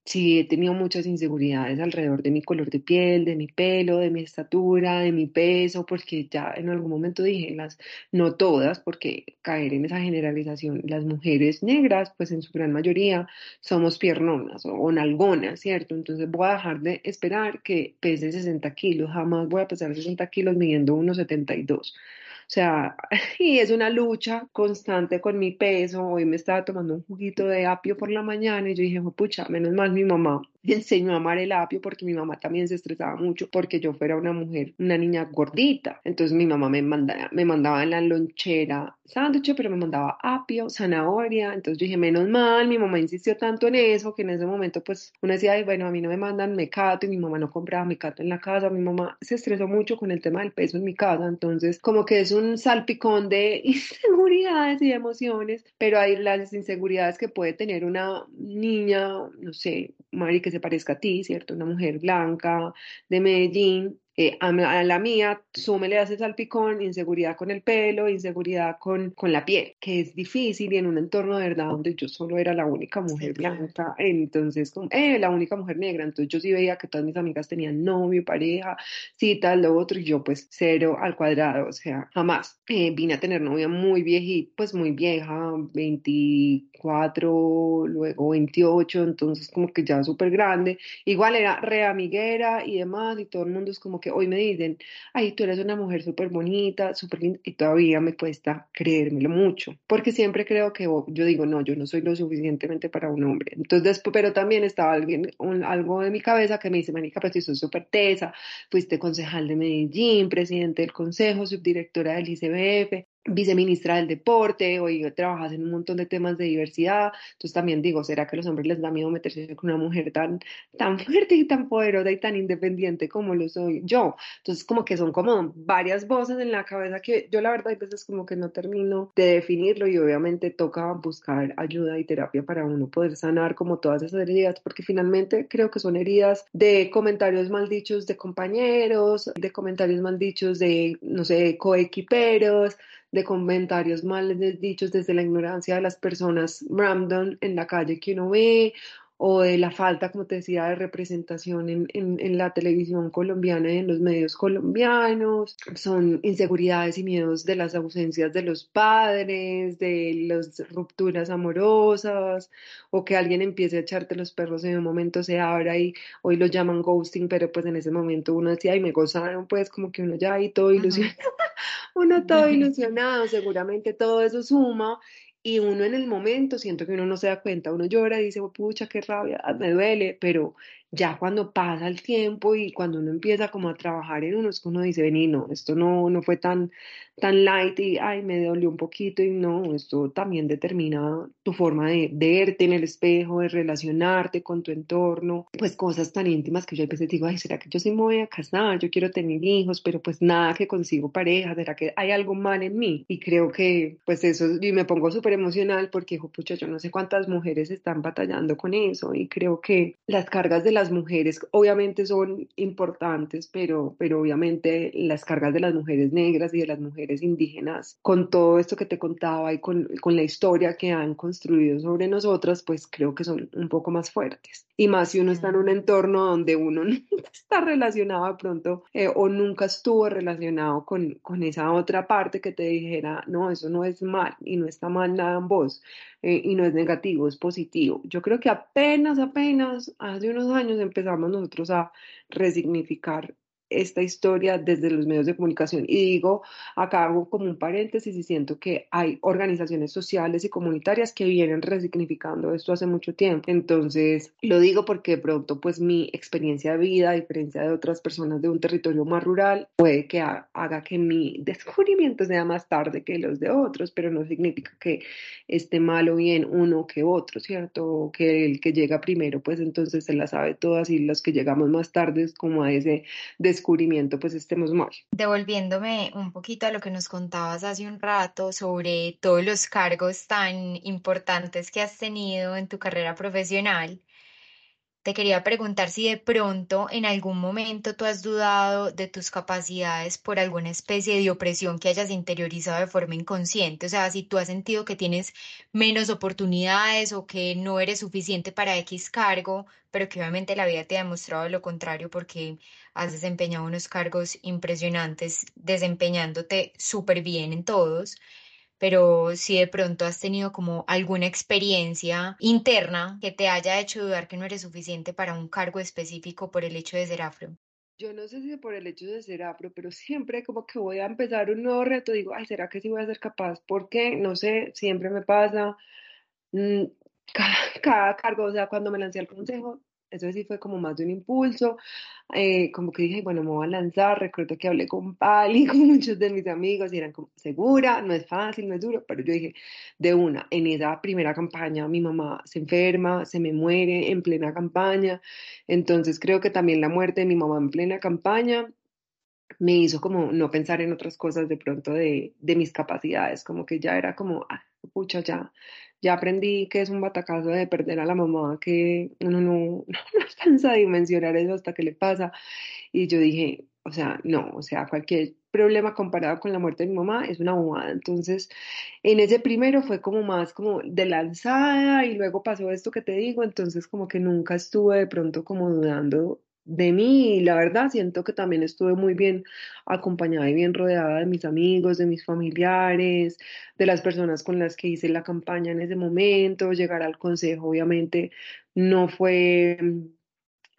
sí he tenido muchas inseguridades alrededor de mi color de piel, de mi pelo, de mi estatura, de mi peso, porque ya en algún momento dije, las, no todas, porque caer en esa generalización, las mujeres negras, pues en su gran mayoría somos piernonas o, o nalgonas, ¿cierto? Entonces voy a dejar de esperar que pese 60 kilos, jamás voy a pesar 60 kilos midiendo 1,72. O sea, (laughs) y es una lucha constante con mi peso. Hoy me estaba tomando un juguito de apio por la mañana y yo dije, pucha, menos mal mi mamá me enseñó a amar el apio porque mi mamá también se estresaba mucho porque yo fuera una mujer, una niña gordita. Entonces mi mamá me mandaba, me mandaba en la lonchera sándwich, pero me mandaba apio, zanahoria. Entonces yo dije, menos mal, mi mamá insistió tanto en eso que en ese momento pues uno decía, Ay, bueno, a mí no me mandan mecato y mi mamá no compraba mecato en la casa. Mi mamá se estresó mucho con el tema del peso en mi casa. Entonces como que es un salpicón de (laughs) inseguridades y emociones, pero hay las inseguridades que puede tener una niña, no sé, Mari, que se parezca a ti, ¿cierto? Una mujer blanca de Medellín, eh, a, la mía, súmele a ese salpicón, inseguridad con el pelo, inseguridad con, con la piel, que es difícil y en un entorno de verdad donde yo solo era la única mujer blanca, entonces, eh, la única mujer negra, entonces yo sí veía que todas mis amigas tenían novio, pareja, cita, lo otro, y yo pues cero al cuadrado, o sea, jamás. Eh, vine a tener novia muy viejita, pues muy vieja, 24, luego 28, entonces como que ya súper grande, igual era re amiguera y demás, y todo el mundo es como que hoy me dicen, ay, tú eres una mujer súper bonita, súper linda, y todavía me cuesta creérmelo mucho, porque siempre creo que yo digo, no, yo no soy lo suficientemente para un hombre. Entonces, pero también estaba alguien, algo de mi cabeza que me dice, Manica, pero tú sos súper tesa, fuiste concejal de Medellín, presidente del consejo, subdirectora del ICBF, viceministra del deporte, hoy trabajas en un montón de temas de diversidad, entonces también digo, ¿será que a los hombres les da miedo meterse con una mujer tan, tan (laughs) fuerte y tan poderosa y tan independiente como lo soy yo? Entonces como que son como varias voces en la cabeza que yo la verdad hay veces como que no termino de definirlo y obviamente toca buscar ayuda y terapia para uno poder sanar como todas esas heridas, porque finalmente creo que son heridas de comentarios maldichos de compañeros, de comentarios maldichos de, no sé, coequiperos, de comentarios mal dichos desde la ignorancia de las personas random en la calle que uno ve o de la falta, como te decía, de representación en, en, en, la televisión colombiana y en los medios colombianos, son inseguridades y miedos de las ausencias de los padres, de las rupturas amorosas, o que alguien empiece a echarte los perros en un momento se abra y hoy lo llaman ghosting, pero pues en ese momento uno decía, ay, me gozaron, pues como que uno ya ahí todo ilusionado, (laughs) uno todo (laughs) ilusionado, seguramente todo eso suma y uno en el momento siento que uno no se da cuenta, uno llora y dice, oh, pucha, qué rabia, me duele, pero ya cuando pasa el tiempo y cuando uno empieza como a trabajar en uno, es que uno dice, vení, no, esto no, no fue tan, tan light y, ay, me dolió un poquito y no, esto también determina tu forma de, verte en el espejo, de relacionarte con tu entorno, pues cosas tan íntimas que yo a veces digo, ay, ¿será que yo sí me voy a casar? Yo quiero tener hijos, pero pues nada que consigo pareja, ¿será que hay algo mal en mí? Y creo que, pues eso, y me pongo súper emocional porque, hijo, pucha, yo no sé cuántas mujeres están batallando con eso y creo que las cargas de la las mujeres obviamente son importantes, pero, pero obviamente las cargas de las mujeres negras y de las mujeres indígenas, con todo esto que te contaba y con, con la historia que han construido sobre nosotras, pues creo que son un poco más fuertes. Y más si uno está en un entorno donde uno (laughs) no está relacionado de pronto eh, o nunca estuvo relacionado con, con esa otra parte que te dijera, no, eso no es mal y no está mal nada en vos eh, y no es negativo, es positivo. Yo creo que apenas, apenas hace unos años empezamos nosotros a resignificar esta historia desde los medios de comunicación. Y digo, acá hago como un paréntesis y siento que hay organizaciones sociales y comunitarias que vienen resignificando esto hace mucho tiempo. Entonces, lo digo porque de pronto, pues mi experiencia de vida, a diferencia de otras personas de un territorio más rural, puede que haga que mi (laughs) descubrimiento sea más tarde que los de otros, pero no significa que esté mal o bien uno que otro, ¿cierto? que el que llega primero, pues entonces se la sabe todas y los que llegamos más tarde es como a ese descubrimiento pues estemos mal. Devolviéndome un poquito a lo que nos contabas hace un rato sobre todos los cargos tan importantes que has tenido en tu carrera profesional, te quería preguntar si de pronto en algún momento tú has dudado de tus capacidades por alguna especie de opresión que hayas interiorizado de forma inconsciente. O sea, si tú has sentido que tienes menos oportunidades o que no eres suficiente para X cargo, pero que obviamente la vida te ha demostrado lo contrario porque has desempeñado unos cargos impresionantes, desempeñándote súper bien en todos pero si de pronto has tenido como alguna experiencia interna que te haya hecho dudar que no eres suficiente para un cargo específico por el hecho de ser afro. Yo no sé si por el hecho de ser afro, pero siempre como que voy a empezar un nuevo reto, digo, ay, ¿será que sí voy a ser capaz? Porque, no sé, siempre me pasa. Mm, (laughs) cada, cada cargo, o sea, cuando me lancé al consejo, eso sí fue como más de un impulso, eh, como que dije, bueno, me voy a lanzar, recuerdo que hablé con Pali, (laughs) con muchos de mis amigos y eran como, segura, no es fácil, no es duro, pero yo dije, de una, en esa primera campaña mi mamá se enferma, se me muere en plena campaña, entonces creo que también la muerte de mi mamá en plena campaña me hizo como no pensar en otras cosas de pronto de, de mis capacidades, como que ya era como, ah, pucha, ya, ya aprendí que es un batacazo de perder a la mamá, que uno no, (laughs) no, alcanza a dimensionar eso hasta que le pasa. Y yo dije, o sea, no, o sea, cualquier problema comparado con la muerte de mi mamá es una bobada. Entonces, en ese primero fue como más como de lanzada y luego pasó esto que te digo, entonces como que nunca estuve de pronto como dudando de mí y la verdad siento que también estuve muy bien acompañada y bien rodeada de mis amigos, de mis familiares, de las personas con las que hice la campaña en ese momento, llegar al consejo obviamente no fue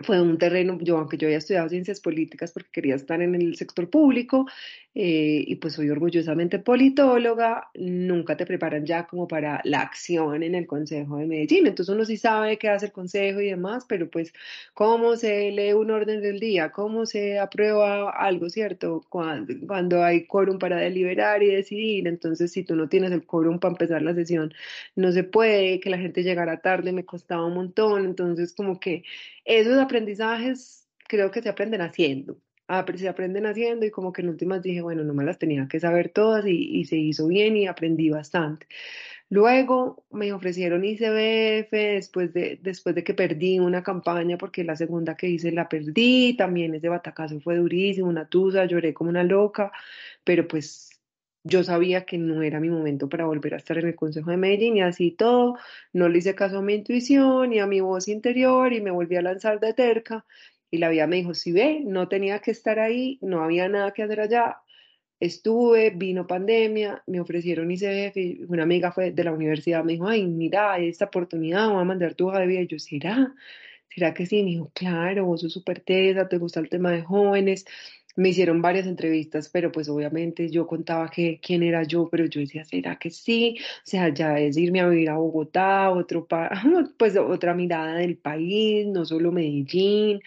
fue un terreno, yo aunque yo había estudiado ciencias políticas porque quería estar en el sector público eh, y pues soy orgullosamente politóloga, nunca te preparan ya como para la acción en el Consejo de Medellín. Entonces uno sí sabe qué hace el Consejo y demás, pero pues cómo se lee un orden del día, cómo se aprueba algo, ¿cierto? Cuando, cuando hay quórum para deliberar y decidir, entonces si tú no tienes el quórum para empezar la sesión, no se puede, que la gente llegara tarde me costaba un montón, entonces como que esos aprendizajes creo que se aprenden haciendo. Se aprenden haciendo y como que en últimas dije, bueno, no me las tenía que saber todas y, y se hizo bien y aprendí bastante. Luego me ofrecieron ICBF después de, después de que perdí una campaña porque la segunda que hice la perdí, también ese batacazo fue durísimo, una tusa, lloré como una loca, pero pues yo sabía que no era mi momento para volver a estar en el Consejo de Medellín y así todo, no le hice caso a mi intuición y a mi voz interior y me volví a lanzar de terca y la vida me dijo, si ve, no tenía que estar ahí, no había nada que hacer allá, estuve, vino pandemia, me ofrecieron ICF y una amiga fue de la universidad, me dijo, ay, mira, hay esta oportunidad, voy a mandar tu hoja de vida y yo, ¿será? ¿Será que sí? Me dijo, claro, vos sos súper tesa, te gusta el tema de jóvenes, me hicieron varias entrevistas, pero pues obviamente yo contaba que quién era yo, pero yo decía, ¿será que sí? O sea, ya es irme a vivir a Bogotá, otro (laughs) pues otra mirada del país, no solo Medellín,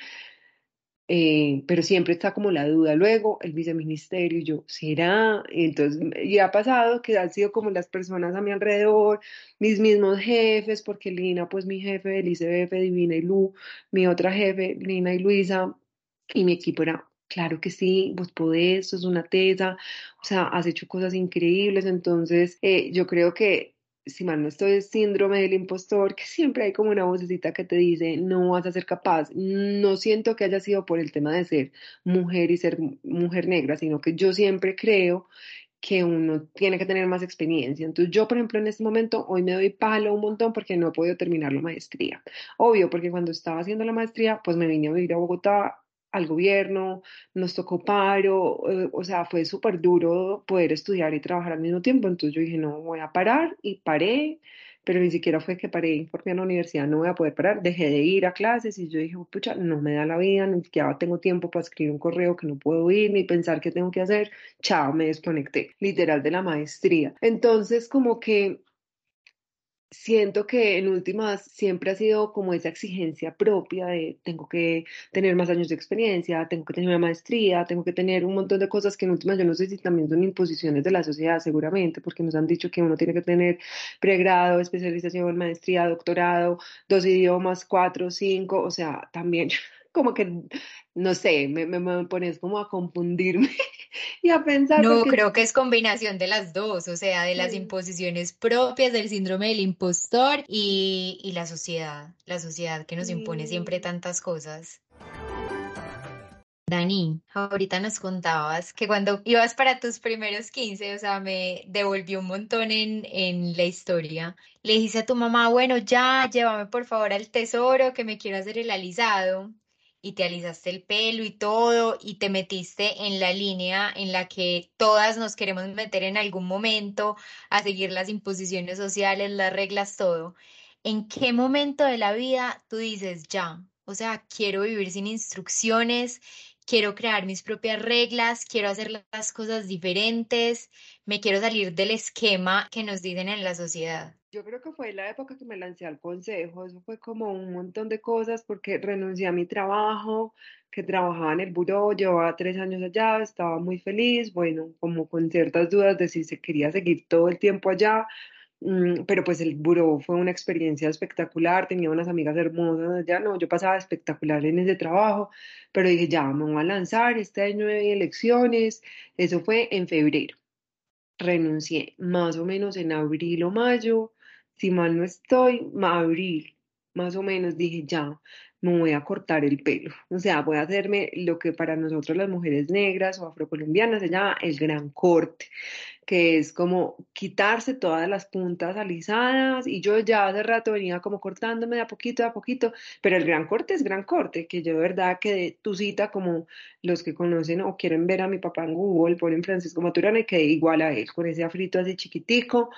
eh, pero siempre está como la duda. Luego el viceministerio, yo, ¿será? entonces, y ha pasado que han sido como las personas a mi alrededor, mis mismos jefes, porque Lina, pues mi jefe del ICBF, Divina y Lu, mi otra jefe, Lina y Luisa, y mi equipo era claro que sí, vos podés, sos una tesa, o sea, has hecho cosas increíbles, entonces eh, yo creo que si mal no estoy, es síndrome del impostor, que siempre hay como una vocecita que te dice, no vas a ser capaz. No siento que haya sido por el tema de ser mujer y ser mujer negra, sino que yo siempre creo que uno tiene que tener más experiencia. Entonces yo, por ejemplo, en este momento, hoy me doy palo un montón porque no he podido terminar la maestría. Obvio, porque cuando estaba haciendo la maestría, pues me vine a vivir a Bogotá al gobierno, nos tocó paro, eh, o sea, fue súper duro poder estudiar y trabajar al mismo tiempo, entonces yo dije, no, voy a parar y paré, pero ni siquiera fue que paré porque en la universidad no voy a poder parar, dejé de ir a clases y yo dije, pucha, no me da la vida, ni siquiera tengo tiempo para escribir un correo que no puedo ir, ni pensar qué tengo que hacer, chao, me desconecté, literal de la maestría. Entonces, como que siento que en últimas siempre ha sido como esa exigencia propia de tengo que tener más años de experiencia, tengo que tener una maestría, tengo que tener un montón de cosas que en últimas yo no sé si también son imposiciones de la sociedad seguramente, porque nos han dicho que uno tiene que tener pregrado, especialización, maestría, doctorado, dos idiomas, cuatro, cinco, o sea, también (laughs) como que, no sé, me, me, pones como a confundirme (laughs) y a pensar. No, creo que es combinación de las dos, o sea, de las imposiciones propias del síndrome del impostor y, y la sociedad, la sociedad que nos impone siempre tantas cosas. Dani, ahorita nos contabas que cuando ibas para tus primeros 15, o sea, me devolvió un montón en, en la historia. Le dijiste a tu mamá, bueno, ya, llévame por favor al tesoro, que me quiero hacer el alisado y te alisaste el pelo y todo y te metiste en la línea en la que todas nos queremos meter en algún momento a seguir las imposiciones sociales, las reglas, todo. ¿En qué momento de la vida tú dices ya? O sea, quiero vivir sin instrucciones, quiero crear mis propias reglas, quiero hacer las cosas diferentes, me quiero salir del esquema que nos dicen en la sociedad. Yo creo que fue la época que me lancé al consejo, eso fue como un montón de cosas porque renuncié a mi trabajo, que trabajaba en el buró, llevaba tres años allá, estaba muy feliz, bueno, como con ciertas dudas de si se quería seguir todo el tiempo allá, mm, pero pues el buró fue una experiencia espectacular, tenía unas amigas hermosas allá, no, yo pasaba espectacular en ese trabajo, pero dije, ya, me voy a lanzar, este año hay elecciones, eso fue en febrero. Renuncié más o menos en abril o mayo, si mal no estoy, abril, más o menos, dije ya, me voy a cortar el pelo. O sea, voy a hacerme lo que para nosotros las mujeres negras o afrocolombianas se llama el gran corte, que es como quitarse todas las puntas alisadas. Y yo ya hace rato venía como cortándome de a poquito, a poquito, pero el gran corte es gran corte, que yo de verdad que tu cita, como los que conocen o quieren ver a mi papá en Google, ponen Francisco Maturana y quedé igual a él, con ese afrito así chiquitico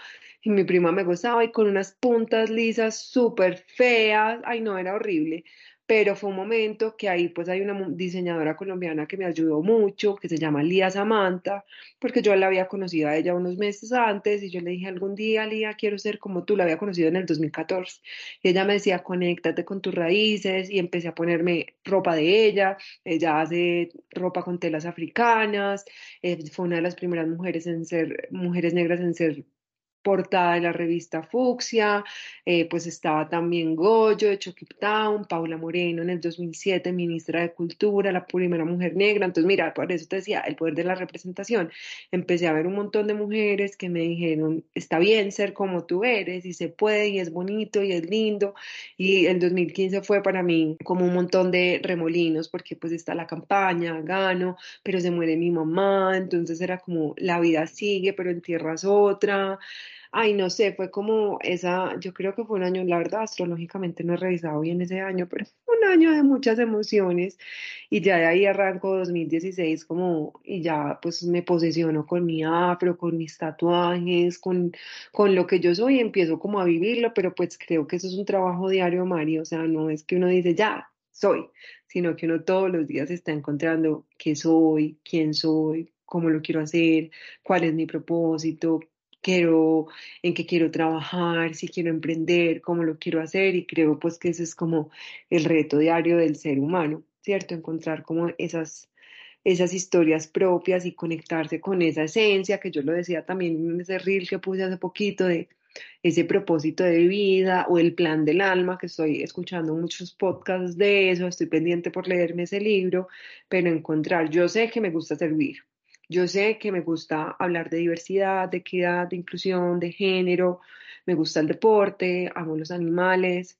y mi prima me gozaba y con unas puntas lisas súper feas, ay no, era horrible, pero fue un momento que ahí pues hay una diseñadora colombiana que me ayudó mucho, que se llama Lía Samantha, porque yo la había conocido a ella unos meses antes y yo le dije algún día, Lía, quiero ser como tú, la había conocido en el 2014. Y ella me decía, conéctate con tus raíces y empecé a ponerme ropa de ella, ella hace ropa con telas africanas, eh, fue una de las primeras mujeres en ser, mujeres negras en ser portada de la revista Fucsia, eh, pues estaba también Goyo de Town, Paula Moreno en el 2007, ministra de Cultura, la primera mujer negra. Entonces, mira, por eso te decía, el poder de la representación. Empecé a ver un montón de mujeres que me dijeron, está bien ser como tú eres y se puede y es bonito y es lindo. Y el 2015 fue para mí como un montón de remolinos porque pues está la campaña, gano, pero se muere mi mamá, entonces era como la vida sigue, pero en tierras otra. Ay, no sé, fue como esa, yo creo que fue un año, la verdad, astrológicamente no he revisado bien ese año, pero fue un año de muchas emociones y ya de ahí arranco 2016 como, y ya pues me posesiono con mi afro, con mis tatuajes, con, con lo que yo soy, empiezo como a vivirlo, pero pues creo que eso es un trabajo diario, Mario, o sea, no es que uno dice, ya, soy, sino que uno todos los días está encontrando qué soy, quién soy, cómo lo quiero hacer, cuál es mi propósito, quiero, en qué quiero trabajar, si quiero emprender, cómo lo quiero hacer y creo pues que ese es como el reto diario del ser humano, ¿cierto? Encontrar como esas, esas historias propias y conectarse con esa esencia, que yo lo decía también en ese reel que puse hace poquito de ese propósito de vida o el plan del alma, que estoy escuchando muchos podcasts de eso, estoy pendiente por leerme ese libro, pero encontrar, yo sé que me gusta servir, Yo sé que me gusta hablar de diversidad, de equidad, de inclusión, de género, me gusta el deporte, amo los animales,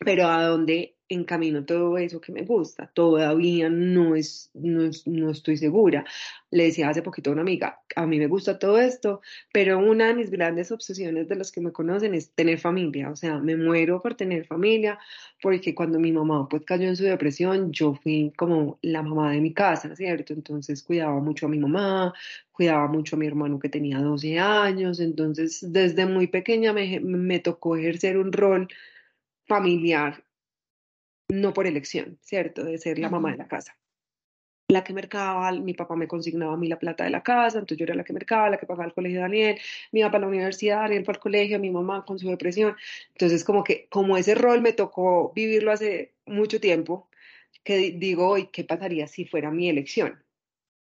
pero a dónde encamino todo eso que me gusta. Todavía no, es, no, no, estoy segura. Le decía hace poquito a una amiga, a mí me gusta todo esto, pero una de mis grandes obsesiones de los que me conocen es tener familia. O sea, me muero por tener familia, porque cuando mi mamá pues cayó en su depresión, yo fui como la mamá de mi casa, ¿cierto? Entonces cuidaba mucho a mi mamá, cuidaba mucho a mi hermano que tenía 12 años, entonces desde muy pequeña me, me tocó ejercer un rol familiar no por elección, ¿cierto? De ser la mamá de la casa. La que mercaba, mi papá me consignaba a mí la plata de la casa, entonces yo era la que mercaba, la que pagaba el colegio de Daniel, mi iba para la universidad, Daniel para el colegio, mi mamá con su depresión. Entonces, como que, como ese rol me tocó vivirlo hace mucho tiempo, que digo hoy, ¿qué pasaría si fuera mi elección?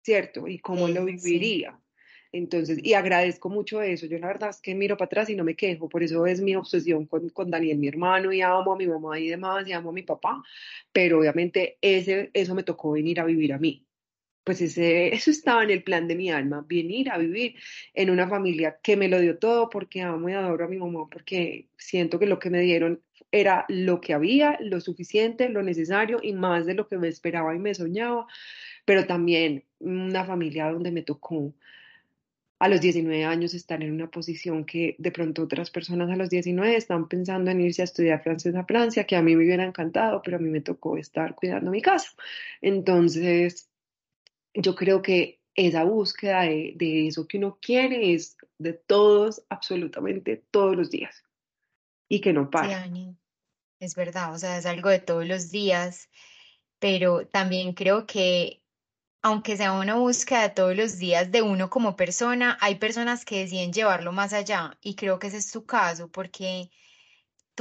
¿Cierto? ¿Y cómo lo viviría? Entonces, y agradezco mucho eso. Yo la verdad es que miro para atrás y no me quejo. Por eso es mi obsesión con, con Daniel, mi hermano, y amo a mi mamá y demás, y amo a mi papá. Pero obviamente ese, eso me tocó venir a vivir a mí. Pues ese, eso estaba en el plan de mi alma, venir a vivir en una familia que me lo dio todo porque amo y adoro a mi mamá, porque siento que lo que me dieron era lo que había, lo suficiente, lo necesario y más de lo que me esperaba y me soñaba, pero también una familia donde me tocó a los 19 años estar en una posición que de pronto otras personas a los 19 están pensando en irse a estudiar francés a Francia, que a mí me hubiera encantado, pero a mí me tocó estar cuidando mi casa. Entonces, yo creo que esa búsqueda de, de eso que uno quiere es de todos, absolutamente todos los días. Y que no para. Sí, es verdad, o sea, es algo de todos los días, pero también creo que aunque sea una búsqueda todos los días de uno como persona, hay personas que deciden llevarlo más allá y creo que ese es tu caso porque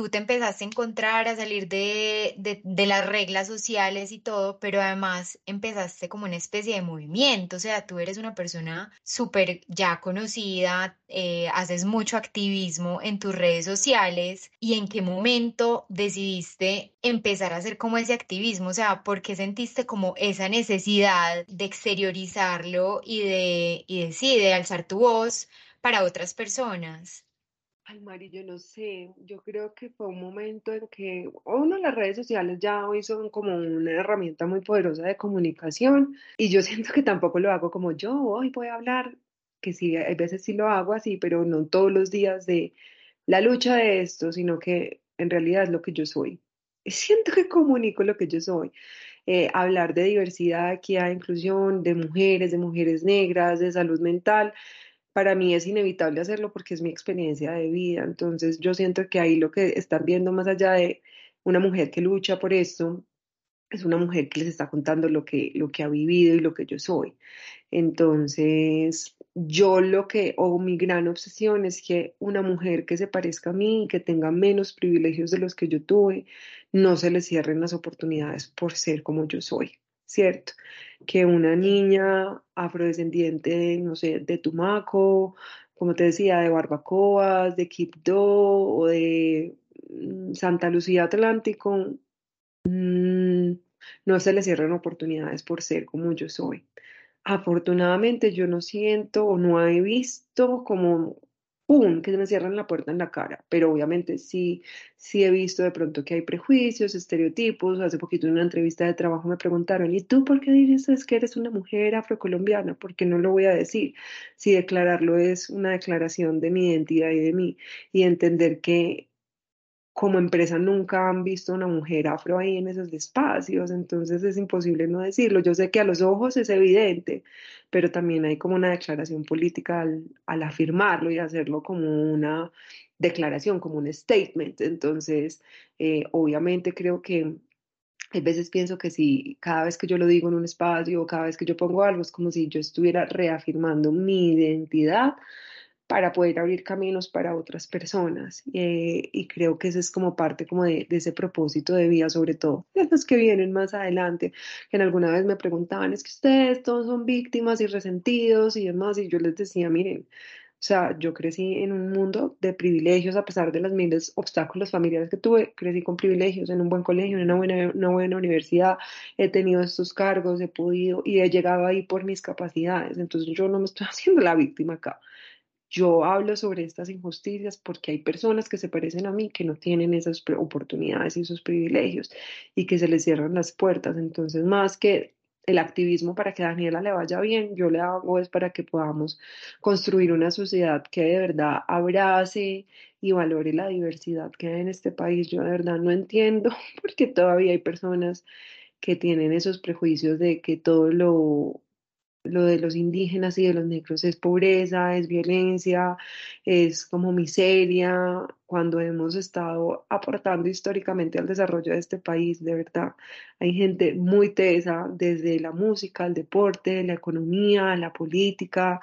tú te empezaste a encontrar, a salir de, de, las reglas sociales y todo, pero además empezaste como una especie de movimiento, o sea, tú eres una persona súper ya conocida, eh, haces mucho activismo en tus redes sociales y en qué momento decidiste empezar a hacer como ese activismo, o sea, ¿por qué sentiste como esa necesidad de exteriorizarlo y de, y de, de alzar tu voz para otras personas? Ay, Mari, yo no sé, yo creo que fue un momento en que, uno, las redes sociales ya hoy son como una herramienta muy poderosa de comunicación y yo (laughs) siento que tampoco lo hago como yo, hoy voy a hablar, que sí, hay veces sí lo hago así, pero no todos los días de la lucha de esto, sino que en realidad es lo que yo soy. Y (laughs) siento que comunico lo que yo soy. Eh, hablar de diversidad, equidad, inclusión, de mujeres, de mujeres negras, de salud mental para mí es inevitable hacerlo porque es mi experiencia de vida. Entonces yo siento que ahí lo que están viendo más allá de una mujer que lucha por esto, es una mujer que les está contando lo que, lo que ha vivido y lo que yo soy. Entonces, yo lo que, o mi gran obsesión es que una mujer que se parezca a mí, que tenga menos privilegios de los que yo tuve, no se le cierren las oportunidades por ser como yo soy. ¿Cierto? Que una niña afrodescendiente, no sé, de Tumaco, como te decía, de Barbacoas, de Quibdó o de mm, Santa Lucía Atlántico, mm, no se le cierran oportunidades por ser como yo soy. Afortunadamente yo no siento o no he visto como ¡pum!, que se me cierran la puerta en la cara. Pero obviamente sí, sí he visto de pronto que hay prejuicios, estereotipos. Hace poquito en una entrevista de trabajo me preguntaron, ¿y tú por qué dices que eres una mujer afrocolombiana? ¿Por qué no lo voy a decir? Si declararlo es una declaración de mi identidad y de mí, y entender que como empresa nunca han visto una mujer afro ahí en esos espacios, entonces es imposible no decirlo. Yo sé que a los ojos es evidente, pero también hay como una declaración política al, afirmarlo y hacerlo como una declaración, como un statement. Entonces, eh, obviamente creo que a veces pienso que si cada vez que yo lo digo en un espacio o cada vez que yo pongo algo es como si yo estuviera reafirmando mi identidad para poder abrir caminos para otras personas. Eh, y creo que ese es como parte como de, ese propósito de vida, sobre todo de los que vienen más adelante, que en alguna vez me preguntaban, es que ustedes todos son víctimas y resentidos y demás, y yo les decía, miren, O sea, yo crecí en un mundo de privilegios a pesar de los miles obstáculos familiares que tuve. Crecí con privilegios en un buen colegio, en una buena, una buena universidad. He tenido estos cargos, he podido y he llegado ahí por mis capacidades. Entonces yo no me estoy (laughs) haciendo la víctima acá. Yo hablo sobre estas injusticias porque hay personas que se parecen a mí que no tienen esas oportunidades y esos privilegios y que se les cierran las puertas. Entonces, más que el activismo para que Daniela le vaya bien, yo le hago es para que podamos construir una sociedad que de verdad abrace y valore la diversidad que hay en este país. Yo de verdad no entiendo (laughs) porque todavía hay personas que tienen esos prejuicios de que todo lo lo de los indígenas y de los negros es pobreza, es violencia, es como miseria, cuando hemos estado aportando históricamente al desarrollo de este país, de verdad. Hay gente muy tesa desde la música, el deporte, la economía, la política,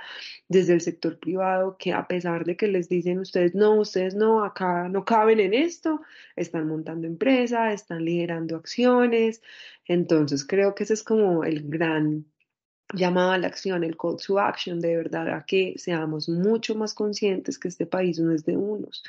desde el sector privado, que a pesar de que les dicen ustedes no, ustedes no, acá no caben en esto, están montando empresas, están liderando acciones. Entonces creo que ese es como el gran llamada a la acción, el call to action, de verdad, a que seamos mucho más conscientes que este país no es de unos,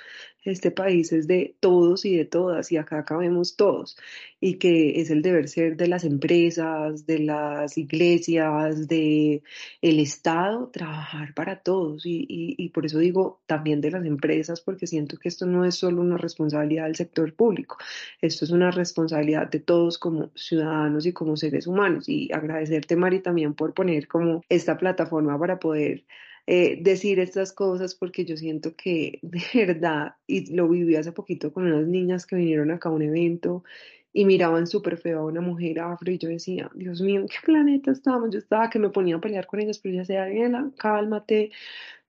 este país es de todos y de todas, y acá cabemos todos, y que es el deber ser de las empresas, de las iglesias, de el Estado, trabajar para todos, y, y, y por eso digo también de las empresas, porque siento que esto no es solo una responsabilidad del sector público, esto es una responsabilidad de todos como ciudadanos y como seres humanos, y agradecerte, Mari, también por poner como esta plataforma para poder eh, decir estas cosas porque yo siento que (laughs) de verdad, y lo viví hace poquito con unas niñas que vinieron acá a un evento y miraban súper feo a una mujer afro y yo decía, Dios mío, ¿en qué planeta estamos? Yo estaba que me ponía a pelear con ellas, pero ya decía, Ariela, cálmate.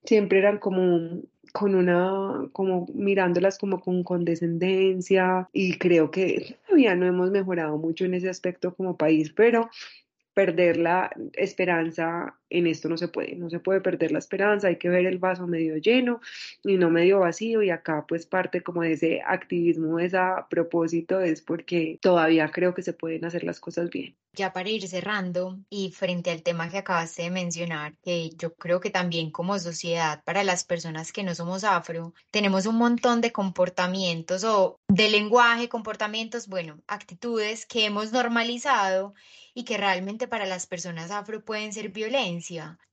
Siempre eran como con una, como mirándolas como con condescendencia y creo que todavía no hemos mejorado mucho en ese aspecto como país, pero perder la esperanza en esto no se puede, no se puede perder la esperanza, hay que ver el vaso medio lleno y no medio vacío y acá pues parte como de ese activismo, ese propósito es porque todavía creo que se pueden hacer las cosas bien. Ya para ir cerrando y frente al tema que acabaste de mencionar, que yo creo que también como sociedad para las personas que no somos afro, tenemos un montón de comportamientos o de lenguaje, comportamientos, bueno, actitudes que hemos normalizado y que realmente para las personas afro pueden ser violencia.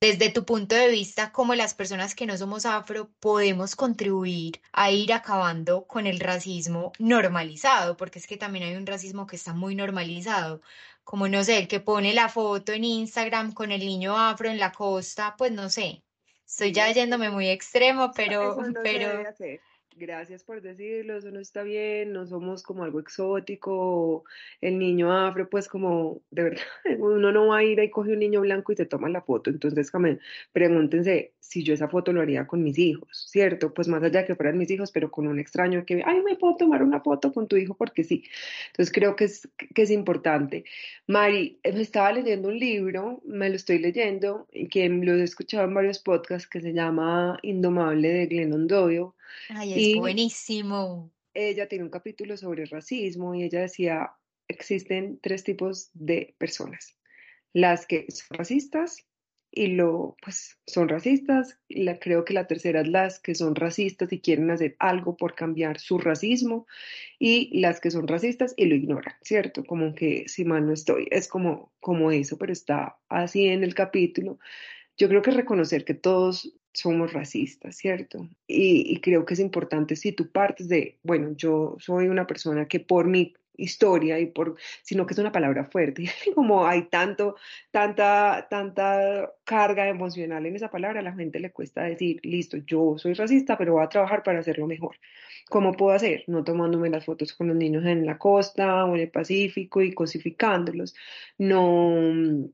Desde tu punto de vista, ¿cómo las personas que no somos afro podemos contribuir a ir acabando con el racismo normalizado? Porque es que también hay un racismo que está muy normalizado como no sé, el que pone la foto en Instagram con el niño afro en la costa, pues no sé. Estoy ya yéndome muy extremo, (laughs) pero, pero, gracias por decirlo, eso no está bien, no somos como algo exótico, el niño afro, pues como, de verdad, (laughs) uno no va a ir y coge un niño blanco y se toma la foto, entonces pregúntense si yo esa foto lo haría con mis hijos, ¿cierto? Pues más allá que fueran mis hijos, pero con un extraño que, ay, me puedo tomar una foto con tu hijo porque sí. Entonces creo que es, que es importante. Mari, me estaba leyendo un libro, me lo estoy leyendo, que lo he escuchado en varios podcasts, que se llama Indomable de Glennon Doyle Ay, es buenísimo. Ella tiene un capítulo sobre racismo y ella decía, existen tres tipos de personas. Las que son racistas y lo, pues, son racistas. La, creo que la tercera es las que son racistas y quieren hacer algo por cambiar su racismo. Y las que son racistas y lo ignoran, ¿cierto? Como que, si mal no estoy, es como, como eso, pero está así en el capítulo. Yo creo que reconocer que todos somos racistas, ¿cierto? Y, creo que es importante si tú partes de, bueno, yo soy una persona que por mi historia y por, sino que es una palabra fuerte, (laughs) como hay tanto, tanta, tanta carga emocional en esa palabra, a la gente le cuesta decir, listo, yo soy racista, pero voy a trabajar para hacerlo mejor. ¿Cómo puedo hacer? No tomándome las fotos con los niños en la costa o en el Pacífico y cosificándolos, no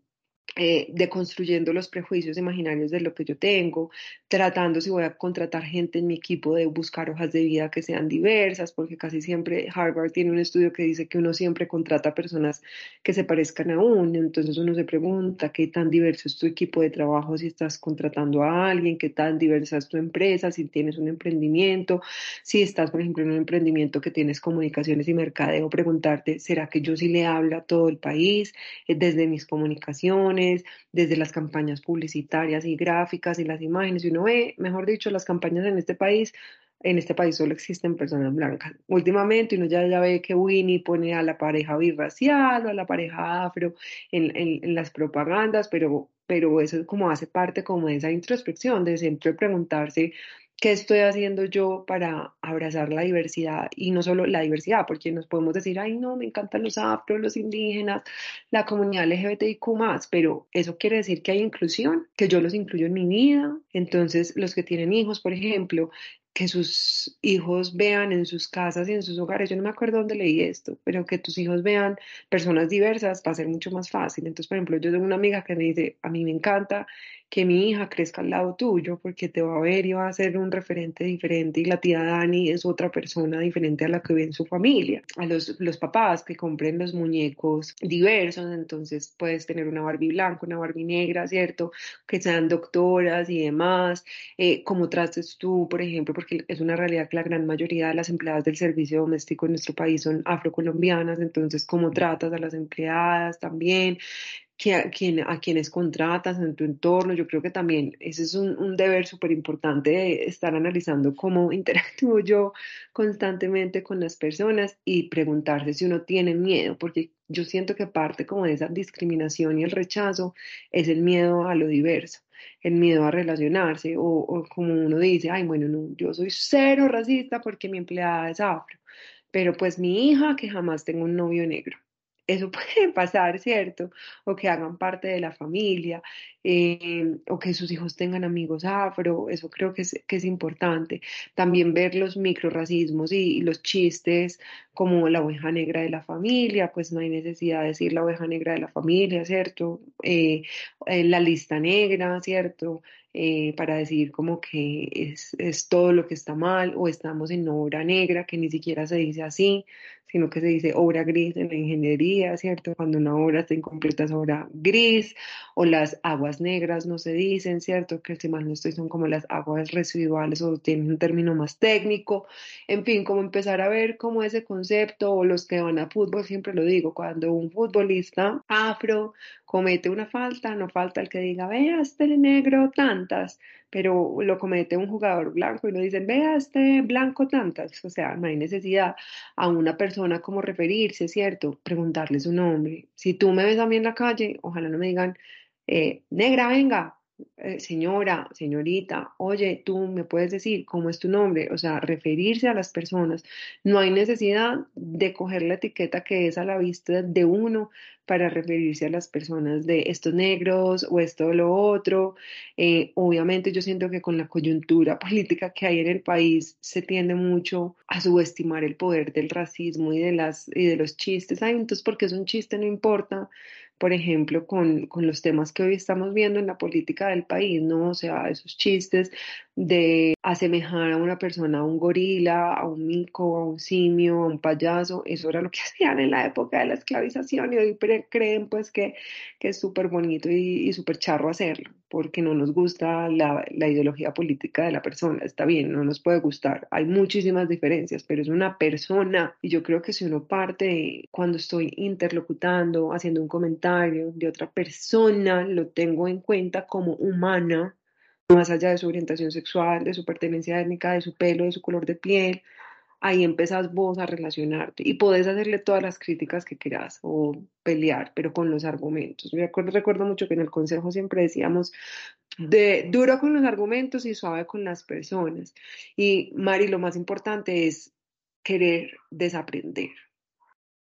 eh, deconstruyendo los prejuicios imaginarios de lo que yo tengo, tratando si voy a contratar gente en mi equipo de buscar hojas de vida que sean diversas, porque casi siempre Harvard tiene un estudio que dice que uno siempre contrata personas que se parezcan a uno, entonces uno se pregunta qué tan diverso es tu equipo de trabajo si estás contratando a alguien, qué tan diversa es tu empresa, si tienes un emprendimiento, si estás, por ejemplo, en un emprendimiento que tienes comunicaciones y mercadeo, preguntarte, ¿será que yo sí le hablo a todo el país eh, desde mis comunicaciones? Desde las campañas publicitarias y gráficas y las imágenes. Y uno ve, mejor dicho, las campañas en este país en este país solo existen personas blancas. Últimamente uno ya, ya ve que Winnie pone a la pareja birracial o a la pareja afro en, en, las propagandas, pero, pero eso como hace parte como de esa introspección, de siempre preguntarse ¿Qué estoy haciendo yo para abrazar la diversidad? Y no solo la diversidad, porque nos podemos decir, ay, no, me encantan los afro, los indígenas, la comunidad LGBTIQ pero eso quiere decir que hay inclusión, que yo los incluyo en mi vida. Entonces, los que tienen hijos, por ejemplo, que sus hijos vean en sus casas y en sus hogares, yo no me acuerdo dónde leí esto, pero que tus hijos vean personas diversas va a ser mucho más fácil. Entonces, por ejemplo, yo tengo una amiga que me dice, a mí me encanta que mi hija crezca al lado tuyo porque te va a ver y va a ser un referente diferente y la tía Dani es otra persona diferente a la que ve en su familia. A los, los papás que compren los muñecos diversos, entonces puedes tener una Barbie blanca, una Barbie negra, ¿cierto? Que sean doctoras y demás. Eh, como trates tú, por ejemplo, porque es una realidad que la gran mayoría de las empleadas del servicio doméstico en nuestro país son afrocolombianas, entonces cómo tratas a las empleadas también, a, a quienes contratas en tu entorno. Yo creo que también ese es un, deber súper importante de estar analizando cómo (laughs) interactúo yo constantemente con las personas y preguntarse si uno tiene miedo, porque yo siento que parte como de esa discriminación y el rechazo es el miedo a lo diverso el miedo a relacionarse o, o, como uno dice, ay, bueno, no, yo soy cero racista porque mi empleada es afro, pero pues mi hija que jamás tengo un novio negro eso (laughs) puede pasar, ¿cierto? O que hagan parte de la familia, eh, o que sus hijos tengan amigos afro, eso creo que es, importante. También ver los microracismos y, y, los chistes como la oveja negra de la familia, pues no hay necesidad de decir la oveja negra de la familia, ¿cierto? Eh, eh, la lista negra, ¿cierto? Para decir como que es, es todo lo que está mal o estamos en obra negra, que ni siquiera se dice así, sino que se dice obra gris en la ingeniería, ¿cierto? Cuando una obra está incompleta es obra gris, o las aguas negras no se dicen, ¿cierto? Que si mal no estoy son como las aguas residuales o tienen un término más técnico, en fin, como empezar a ver como ese concepto, o los que van a fútbol, siempre lo digo, cuando un futbolista afro comete una falta, no falta el que diga, vea este negro tantas, pero lo comete un jugador blanco y lo dicen, vea este blanco tantas, o sea, no hay necesidad a una persona como referirse, ¿cierto? Preguntarle su nombre. Si tú me ves a mí en la calle, ojalá no me digan, eh, negra, venga, eh, señora, señorita, oye, tú me puedes decir cómo es tu nombre, o sea, referirse a las personas. No hay necesidad de coger la etiqueta que es a la vista de uno para referirse a las personas de estos negros o esto o lo otro. Eh, obviamente yo siento que con la coyuntura (laughs) política que hay en el país se tiende mucho a subestimar el poder del racismo y de, las, y de los chistes. Ay, entonces porque es un chiste no importa por ejemplo, con, con, los temas que hoy estamos viendo en la política del país, ¿no? O sea, esos chistes de asemejar a una persona a un gorila, a un mico, a un simio, a un payaso, eso era lo que (laughs) hacían en la época de la esclavización y hoy creen pues que, que es súper bonito y, y súper charro hacerlo, porque no nos gusta la, la, ideología política de la persona, está bien, no nos puede gustar, hay muchísimas diferencias, pero es una persona. Y yo creo que si uno parte cuando estoy interlocutando, haciendo un comentario de otra persona, lo tengo en cuenta como humana, más allá de su orientación sexual, de su pertenencia étnica, de su pelo, de su color de piel, ahí empezás vos a relacionarte y podés hacerle todas las críticas que quieras o pelear, pero con los argumentos. Me acuerdo, recuerdo mucho que en el consejo siempre decíamos de duro con los argumentos y suave con las personas. Y Mari, lo más importante es querer desaprender,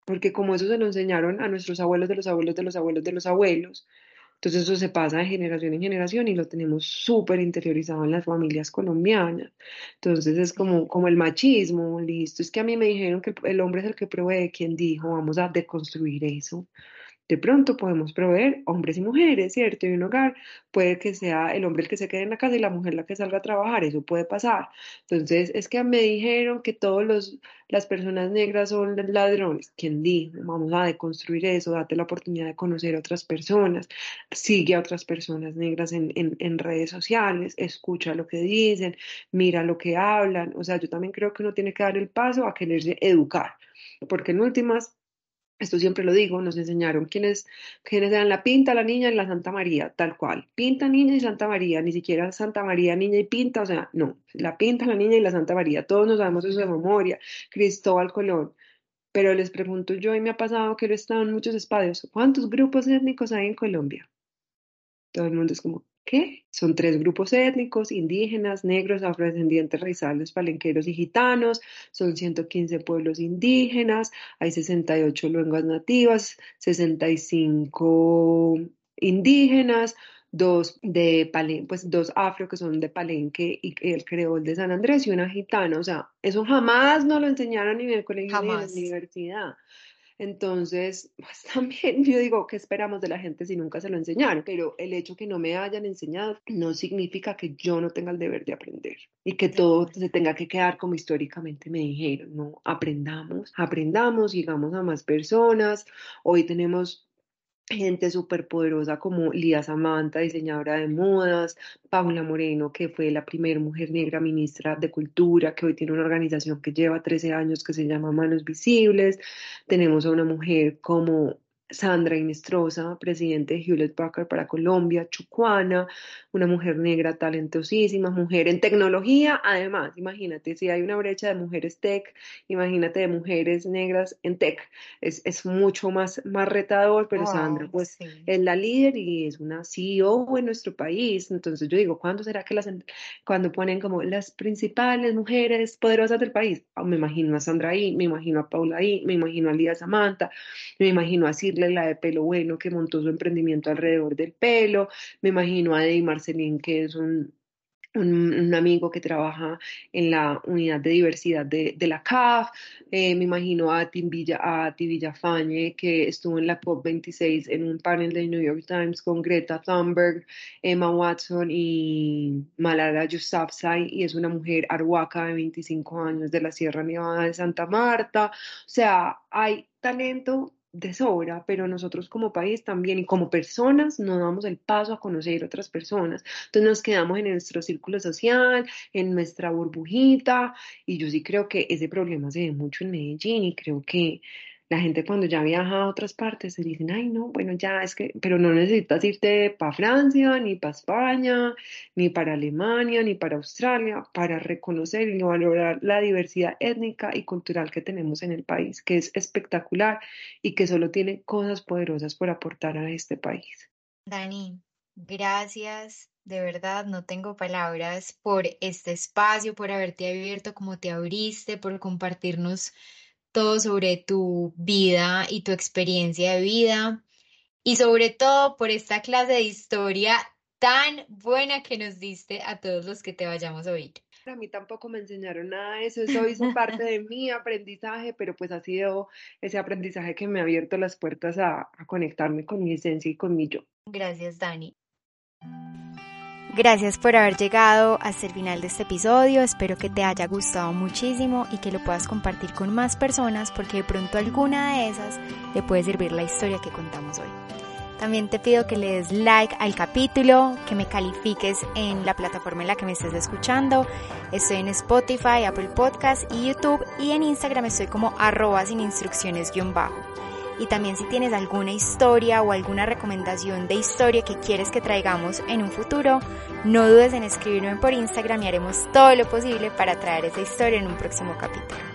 porque como eso se lo enseñaron a nuestros abuelos de los abuelos de los abuelos de los abuelos, entonces eso se pasa de generación en generación y lo tenemos súper interiorizado en las familias colombianas. Entonces es como, como el machismo, listo. Es que a mí me dijeron que el hombre es el que provee, quien dijo, vamos a deconstruir eso de pronto podemos proveer hombres y mujeres, ¿cierto? Y un hogar puede que sea el hombre el que se quede en la casa y la mujer la que salga a trabajar, eso puede pasar. Entonces, es que me dijeron que todas las personas negras son ladrones. ¿Quién dijo? Vamos a deconstruir eso, date la oportunidad de conocer a otras personas, sigue a otras personas negras en, en, redes sociales, escucha lo que dicen, mira lo que hablan. O sea, yo también creo que uno tiene que dar el paso a quererse educar, porque en últimas esto siempre lo digo, nos enseñaron quiénes, quiénes eran la Pinta, la Niña y la Santa María, tal cual. Pinta, Niña y Santa María, ni siquiera Santa María, Niña y Pinta, o sea, no, la Pinta, la Niña y la Santa María, todos nos sabemos eso de memoria, Cristóbal Colón. Pero les pregunto yo, y me ha pasado que lo he estado en muchos espacios, ¿cuántos grupos étnicos hay en Colombia? Todo el mundo es como, ¿Qué? Son tres grupos étnicos, indígenas, negros, afrodescendientes, raizales, palenqueros y gitanos. Son 115 pueblos indígenas, hay 68 lenguas nativas, 65 indígenas, dos de Palenque, pues dos afro que son de Palenque y el creol de San Andrés y una gitana. O sea, eso jamás nos lo enseñaron ni en el colegio ni en la universidad. Entonces, (laughs) pues también yo digo, ¿qué esperamos de la gente si nunca se lo enseñaron? Pero el hecho que no me hayan enseñado no significa que yo no tenga el deber de aprender y que todo se tenga que quedar como históricamente me dijeron. No, aprendamos, aprendamos, llegamos a más personas. Hoy tenemos gente súper poderosa como Lía Samantha, diseñadora de modas, Paula Moreno, que fue la primera mujer negra ministra de Cultura, que hoy tiene una organización que lleva 13 años que se llama Manos Visibles. Tenemos a una mujer como Sandra Inestrosa, presidente de Hewlett Packard para Colombia, Chucuana, una mujer negra talentosísima, mujer en tecnología, además, imagínate, si hay una brecha de mujeres tech, imagínate de mujeres negras en tech, es, es mucho más, más retador, pero Sandra pues es la líder y es una CEO en nuestro país, entonces yo digo, ¿cuándo será que las, cuando ponen como las principales mujeres poderosas del país? Ah, me imagino a Sandra ahí, me imagino a Paula ahí, me imagino a Lía Samantha, me imagino a La de pelo bueno, que montó su emprendimiento alrededor del pelo. Me imagino a Eddie Marcelín, que es un, un, amigo que trabaja en la unidad de diversidad de, la CAF, eh, me imagino a Tim Villa, a Villafañe, que estuvo en la COP26 en un panel de New York Times con Greta Thunberg, Emma Watson y Malala Yousafzai, y es una mujer arhuaca de 25 años de la Sierra Nevada de Santa Marta. O sea, hay talento de sobra, pero nosotros como país también y como personas no damos el paso a conocer otras personas. Entonces nos quedamos en nuestro círculo social, en nuestra burbujita y yo sí creo que ese problema se ve mucho en Medellín y creo que la gente cuando ya viaja a otras partes se dicen, ay, no, bueno, ya es que, pero no necesitas irte para Francia, ni para España, ni para Alemania, ni para Australia, para reconocer y valorar la diversidad étnica y cultural que tenemos en el país, que es espectacular y que solo tiene cosas poderosas por aportar a este país. Dani, gracias. De verdad, no tengo palabras por este espacio, por haberte abierto como te abriste, por compartirnos todo sobre tu vida y tu experiencia de vida y sobre todo por esta clase de historia tan buena que nos diste a todos los que te vayamos a oír. A mí tampoco me enseñaron nada de eso, eso hizo parte de mi aprendizaje, pero pues ha sido ese aprendizaje que me ha abierto las puertas a, a conectarme con mi esencia y con mi yo. Gracias, Dani. Gracias por haber llegado hasta el final de este episodio, espero que te haya gustado muchísimo y que lo puedas compartir con más personas porque de pronto alguna de esas le puede servir la historia que contamos hoy. También te pido que le des like al capítulo, que me califiques en la plataforma en la que me estés escuchando. Estoy en Spotify, Apple Podcast y YouTube y en Instagram estoy como arroba sin instrucciones guion bajo. Y también si tienes alguna historia o alguna recomendación de historia que quieres que traigamos en un futuro, no dudes en escribirme por Instagram y haremos todo lo posible para traer esa historia en un próximo capítulo.